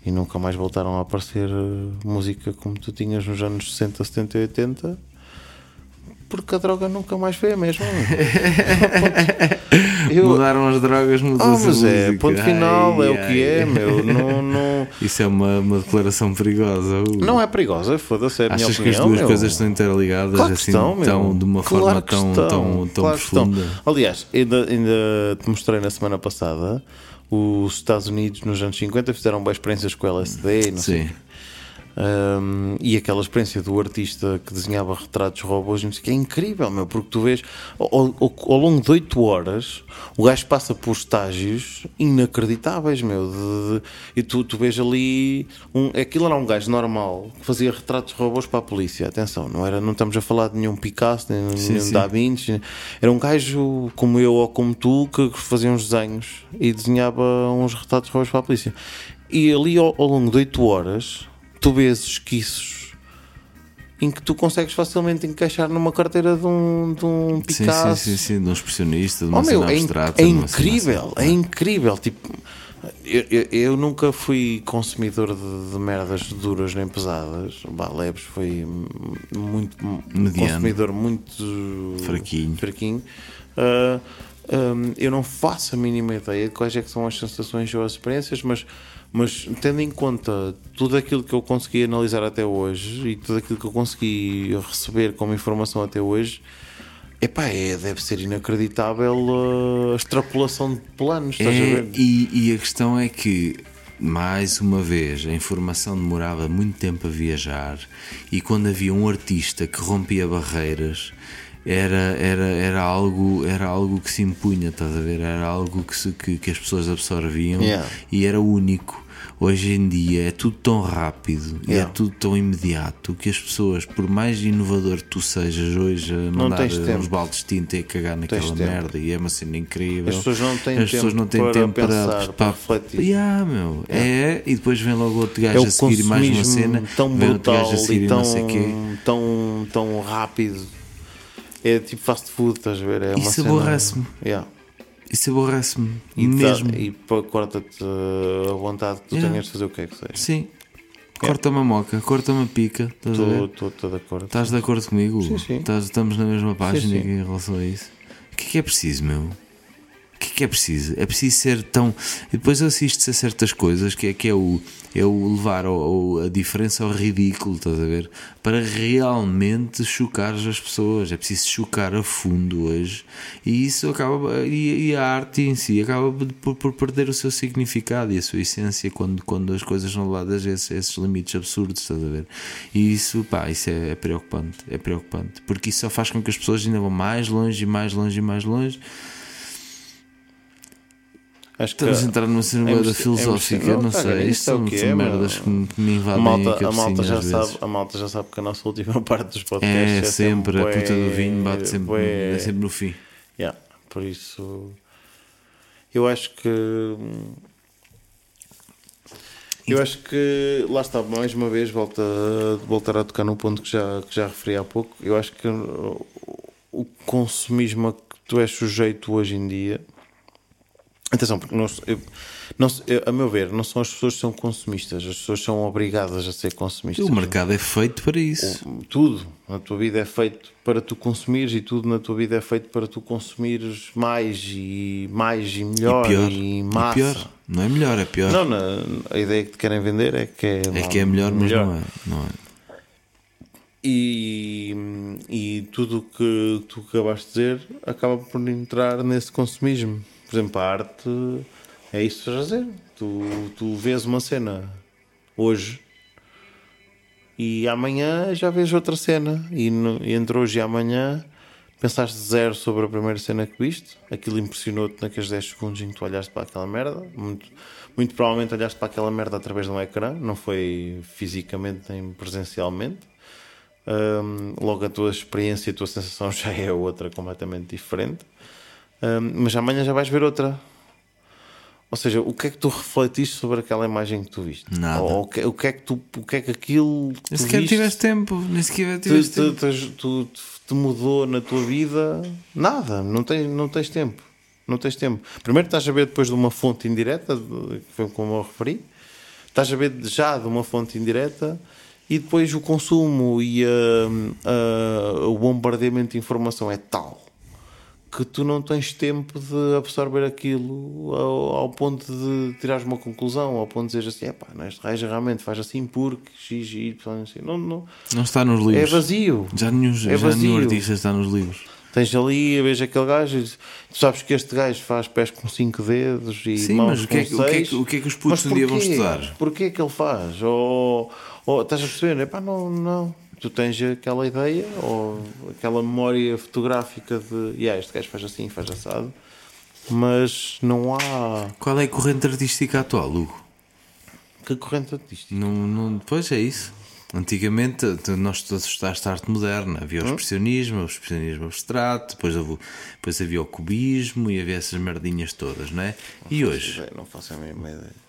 e nunca mais voltaram a aparecer eh, música como tu tinhas nos anos 60, 70 e 80 porque a droga nunca mais foi a mesma. Eu- Mudaram as drogas, ah, mudou-se a mas é, ponto final, Ai, é o que é, ai. meu. Não, não, Isso é uma, uma declaração perigosa. Hugo. não é perigosa, foda-se, é a minha Achas que as duas meu. coisas estão interligadas Claro assim, estão, tão, de uma Claro forma tão, estão, tão, tão claro profunda? Aliás, ainda, ainda te mostrei na semana passada os Estados Unidos nos anos 50 fizeram boas experiências com o LSD e não sei. Um, e aquela experiência do artista que desenhava retratos robôs, não sei que, é incrível, meu, porque tu vês ao, ao, ao longo de 8 horas o gajo passa por estágios inacreditáveis, meu, de, de, e tu, tu vês ali um, aquilo era um gajo normal que fazia retratos robôs para a polícia. Atenção, não, era, não estamos a falar de nenhum Picasso, nem Sim, nenhum sim. Da Vinci, era um gajo como eu ou como tu que fazia uns desenhos e desenhava uns retratos robôs para a polícia. E ali ao, ao longo de 8 horas tu vês esquiços em que tu consegues facilmente encaixar numa carteira de um, de um Sim, Picasso. sim, sim, sim, de um expressionista, de uma Oh, meu, é, abstrata. é incrível, assim. é incrível. Tipo, eu, eu- eu nunca fui consumidor de, de merdas duras nem pesadas. Leves foi muito Mediano. consumidor muito Fraquinho. fraquinho. Ah, hum, eu não faço a mínima ideia de quais é que são as sensações ou as experiências, mas, mas tendo em conta tudo aquilo que eu consegui analisar até hoje e tudo aquilo que eu consegui receber como informação até hoje, epá, é, deve ser inacreditável a extrapolação de planos, estás a É, ver? e, e a questão é que, mais uma vez, a informação demorava muito tempo a viajar e quando havia um artista que rompia barreiras. Era, era, era, algo, era algo que se impunha, estás a ver? Era algo que, se, que, que as pessoas absorviam Yeah. e era único. Hoje em dia é tudo tão rápido e é Yeah. tudo tão imediato que as pessoas, por mais inovador que tu sejas hoje, a mandar uns baldes de tinta e a cagar naquela merda e é uma cena incrível. As pessoas não têm As tempo não têm para tempo pensar, para, para refletir. Yeah, meu. É, e depois vem logo outro É gajo o a seguir mais uma cena, tão brutal a seguir e tão, tão, tão rápido. É tipo fast food, estás a ver? É Isso aborrece-me. Yeah. Isso aborrece-me E, dá- mesmo. e corta-te a vontade que tu Yeah. tenhas de fazer o que é que seja. Sim. Corta-me a moca, corta-me a pica. Estou de acordo. Estás de acordo comigo? Sim, sim. Estás- estamos na mesma página sim. em relação a isso. O que é que é preciso, meu? Que é que é preciso? É preciso ser tão. E depois assistes a certas coisas que é, que é, o, é o levar ao- ao- a diferença ao ridículo, estás a ver? Para realmente chocar as pessoas. É preciso chocar a fundo hoje. E isso acaba. E, e a arte em si acaba por, por perder o seu significado e a sua essência quando, quando as coisas são levadas a esses, esses limites absurdos, estás a ver? E isso, pá, isso é, é preocupante. É preocupante. Porque isso só faz com que as pessoas ainda vão mais longe e mais longe e mais longe. Acho que Estamos a entrar numa cena é muito- filosófica, é não não, sei. Isto é o são, que são é, merdas que me, invadem a malta, a, malta já sabe, a malta já sabe que a nossa última parte dos podcasts É é sempre, a puta do vinho bate sempre, é sempre no fim. Yeah, por isso, eu acho que. Eu acho que lá está, mais uma vez, volta, voltar a tocar num ponto que já, que já referi há pouco. Eu acho que o, o consumismo a que tu és sujeito hoje em dia. Atenção, porque nós, eu- eu- a meu ver, não são as pessoas que são consumistas, as pessoas são obrigadas a ser consumistas. O mercado é feito para isso. Tudo na tua vida é feito para tu consumires e tudo na tua vida é feito para tu consumires mais e mais e melhor e pior. e massa. pior. Não é melhor, é pior. Não, na- a ideia que te querem vender é que é, é que é melhor, mas não é. Não é. E, e tudo o que tu acabaste de dizer acaba por entrar nesse consumismo. Por exemplo, a arte é isso que a dizer. Tu, tu vês uma cena hoje e amanhã já vês outra cena. E, no- entre hoje e amanhã pensaste zero sobre a primeira cena que viste. Aquilo impressionou-te naqueles 10 segundos em que tu olhaste para aquela merda. Muito, muito provavelmente olhaste para aquela merda através de um ecrã, não foi fisicamente nem presencialmente. Hum, logo a tua experiência e a tua sensação já é outra completamente diferente. Hum, mas amanhã já vais ver outra. Ou seja, o que é que tu refletiste sobre aquela imagem que tu viste? Nada. Ou o que, o que é que tu, o que é que aquilo que Nem tu sequer tiveste tempo. Nem sequer te, tiveste te, tempo. te, tu- te mudou na tua vida? Nada, não tens, não tens tempo. Não tens tempo. Primeiro estás a ver depois de uma fonte indireta, que foi como eu referi, estás a ver já de uma fonte indireta e depois o consumo e a- o bombardeamento de informação é tal que tu não tens tempo de absorver aquilo ao, ao ponto de tirares uma conclusão, ao ponto de dizeres assim, epá, neste raio realmente faz assim porque x, y, assim. não, não, Não está nos é livros. vazio. Já nenhum, É já nenhum artista está nos livros. Tens ali, vejo aquele gajo e tu sabes que este gajo faz pés com 5 dedos e Sim, mãos mas o que, é, com o, que é, o que é que os putos um dia vão estudar? Porquê que ele faz? Ou, ou estás a perceber? Epá, não, não. Tu tens aquela ideia ou aquela memória fotográfica de yeah, este gajo faz assim, faz assado, mas não há Qual é a corrente artística atual, Hugo? que corrente artística. Não, não, pois é isso. Antigamente nós estudaste arte moderna, havia o expressionismo, o expressionismo abstrato, depois, houve- depois havia o cubismo e havia essas merdinhas todas, não é? E hoje? Não faço a mesma ideia.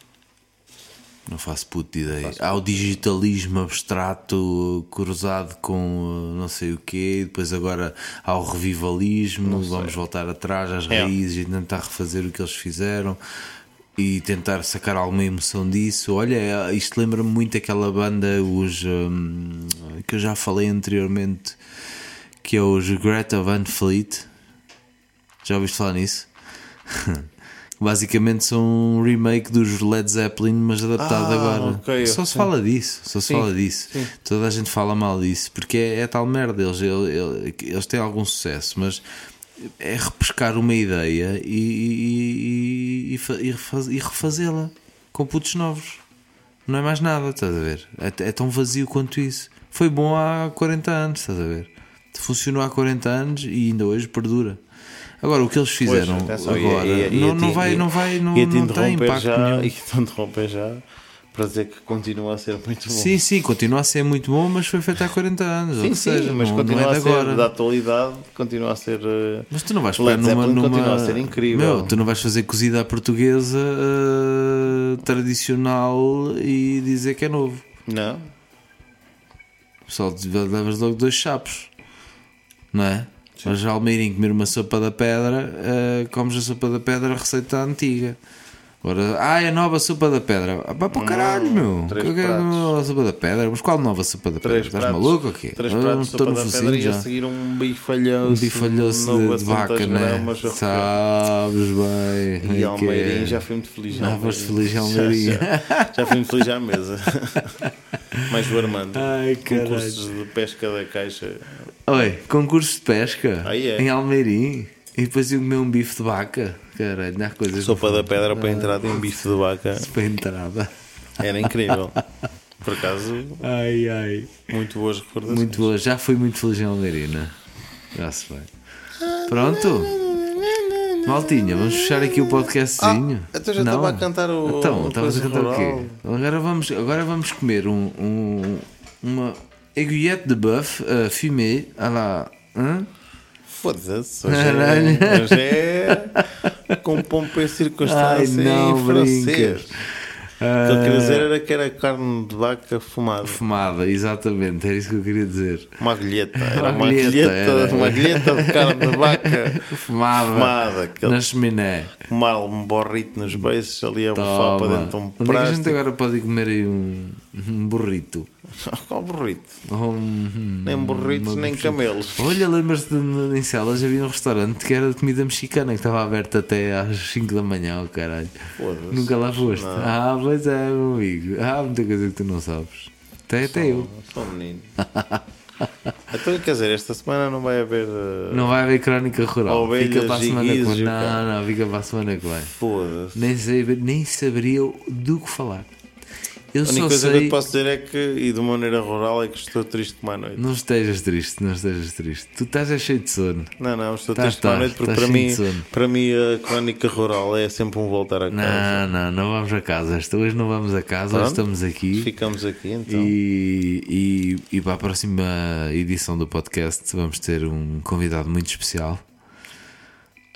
Não faço puto de ideia. Há o digitalismo abstrato cruzado com uh, não sei o quê, depois agora há o revivalismo, vamos voltar atrás às É. raízes e tentar refazer o que eles fizeram e tentar sacar alguma emoção disso. Olha, é- isto lembra-me muito aquela banda, os hum, que eu já falei anteriormente, que é os Greta Van Fleet. Já ouviste falar nisso? Basicamente são um remake dos Led Zeppelin, mas adaptado Ah, agora. ok, só se sim. fala disso, só se Sim, fala disso. sim. Toda a gente fala mal disso, porque é, é tal merda. Eles, eles, eles têm algum sucesso, mas é repescar uma ideia e, e, e, e refazê-la com putos novos. Não é mais nada, estás a ver? É, é tão vazio quanto isso. Foi bom há 40 anos, estás a ver? Funcionou há 40 anos e ainda hoje perdura. Agora, o que eles fizeram atenção, agora ia- ia- ia- não, não vai, não vai, não, não tem impacto já, nenhum. Ia-te interromper já para dizer que continua a ser muito bom. Sim, sim, continua a ser muito bom, mas foi feito há 40 anos. sim, sim, seja, mas não, continua não é a ser agora. da atualidade, continua a ser. eh, Mas tu não vais pegar numa, numa... continua a ser incrível. Meu, tu não vais fazer cozida à portuguesa eh, tradicional e dizer que é novo. Não? Só te levas logo dois chapos, não é? Mas já Almeirim comer uma sopa da pedra, eh, comes a sopa da pedra, a receita antiga. Agora, ah, é a nova sopa da pedra. Ah, pá, para o caralho, meu. três Que- que é a nova sopa da pedra? Mas qual nova sopa da pedra? Três Estás pratos, maluco ou quê? Três Ah, pratos sopa da pedra e a já. seguir um bifalhoço. Um bifalhoço de, de 900 vaca, né? Sabes bem. E é Almeirim, é. já fui muito feliz. Já Almeirim. foste feliz em Já- Almeirim. Já, já fui muito feliz à mesa. Mais o Armando. Ai, caralho. Concursos de pesca da caixa. Oi, concurso de pesca é. em Almeirim e depois eu comer um bife de vaca. Caralho, não há coisas Sopa da pedra para entrar em bife de vaca. para entrada. Era incrível. Por acaso, Ai, ai. muito boas recordações. Muito boa, já fui muito feliz em Almeirina. Já se vai. Pronto. Maltinha, vamos fechar aqui o podcastzinho. Ah, então já estava a cantar o- Então, o estavas a cantar o rural. quê? Agora vamos, agora vamos comer um, um- uma aiguillette de bœuf uh, fumée à la. Hein? Foda-se. Hoje, é, hoje é com pompa e Ai, circunstância não em francês. O que eu queria dizer era que era carne de vaca fumada. Fumada, exatamente, era isso que eu queria dizer. Uma agulheta. Era uma era. uma de carne de vaca Fumada, fumada. Aquele na chaminé. fumar um borrito nos beiços ali a bufar para dentro de um Onde é que a gente agora pode comer aí um, um burrito? Qual burrito? Um- Nem burritos, nem camelos. Olha, lembras-te de, em Celas havia um restaurante que era de comida mexicana que estava aberto até às 5 da manhã, oh caralho. Nunca lá foste. Não. Ah, pois é, meu amigo. Há muita coisa que tu não sabes. Até, até eu. Sou um menino. então, quer dizer, esta semana não vai haver. uh, Não vai haver crónica rural. Fica para a semana que vem. o? Não, não, fica para a semana que vem. Foda-se. Nem, sei, nem saberia do que falar. Eu A única coisa que eu sei. te posso dizer é que, e de maneira rural, é que estou triste como à noite. Não estejas triste, não estejas triste. Tu estás é cheio de sono. Não, não, estou triste como à noite porque para mim, para mim a crónica rural é sempre um voltar a casa. Não, não, não vamos a casa. Hoje não vamos a casa, hoje Pronto. estamos aqui. Ficamos aqui então. E, e, e para a próxima edição do podcast vamos ter um convidado muito especial.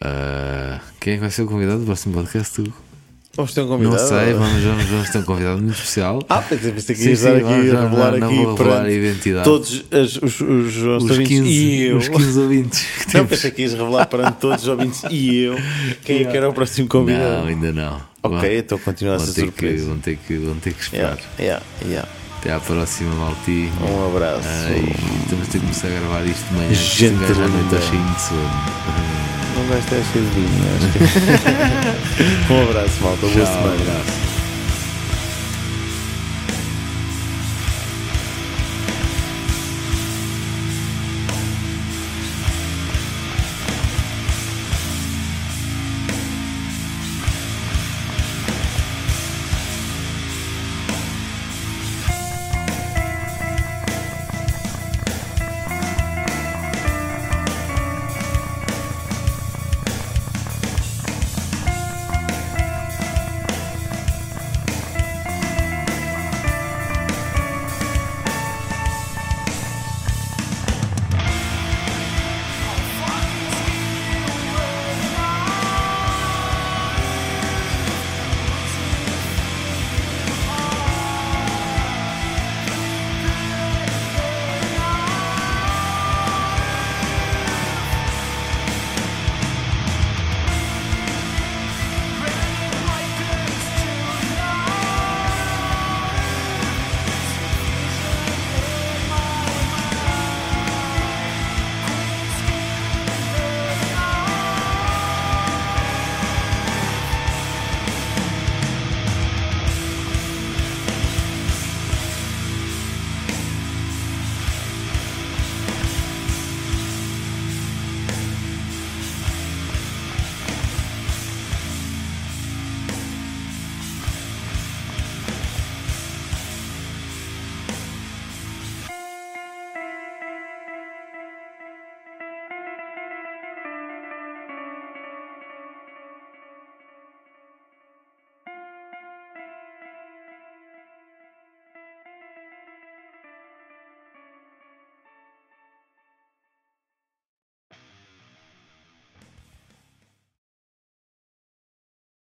Ah, quem é que vai ser o convidado do próximo podcast? Tu? Vamos ter um Não convidado. sei, vamos, vamos, vamos ter um convidado muito especial. Ah, pensei pensei que sim, dar aqui, vamos, não, revelar não, não aqui vou revelar a identidade. todos as- os, os, os os ouvintes 15, e eu. os 15 ouvintes que Não, pensei que ias revelar perante todos os ouvintes e eu quem é que era o próximo convidado. Não, ainda não. Ok, Vão- então continua a ser ter, que, surpresa. vão, ter que, vão ter que esperar. Yeah, yeah, yeah. Até à próxima, Malti. Um abraço. Ai, temos de começar a gravar isto de manhã. Gente já não está cheio de sono. Não vais ter cheio de vinho, acho que. um abraço, malta. Boa semana. abraço.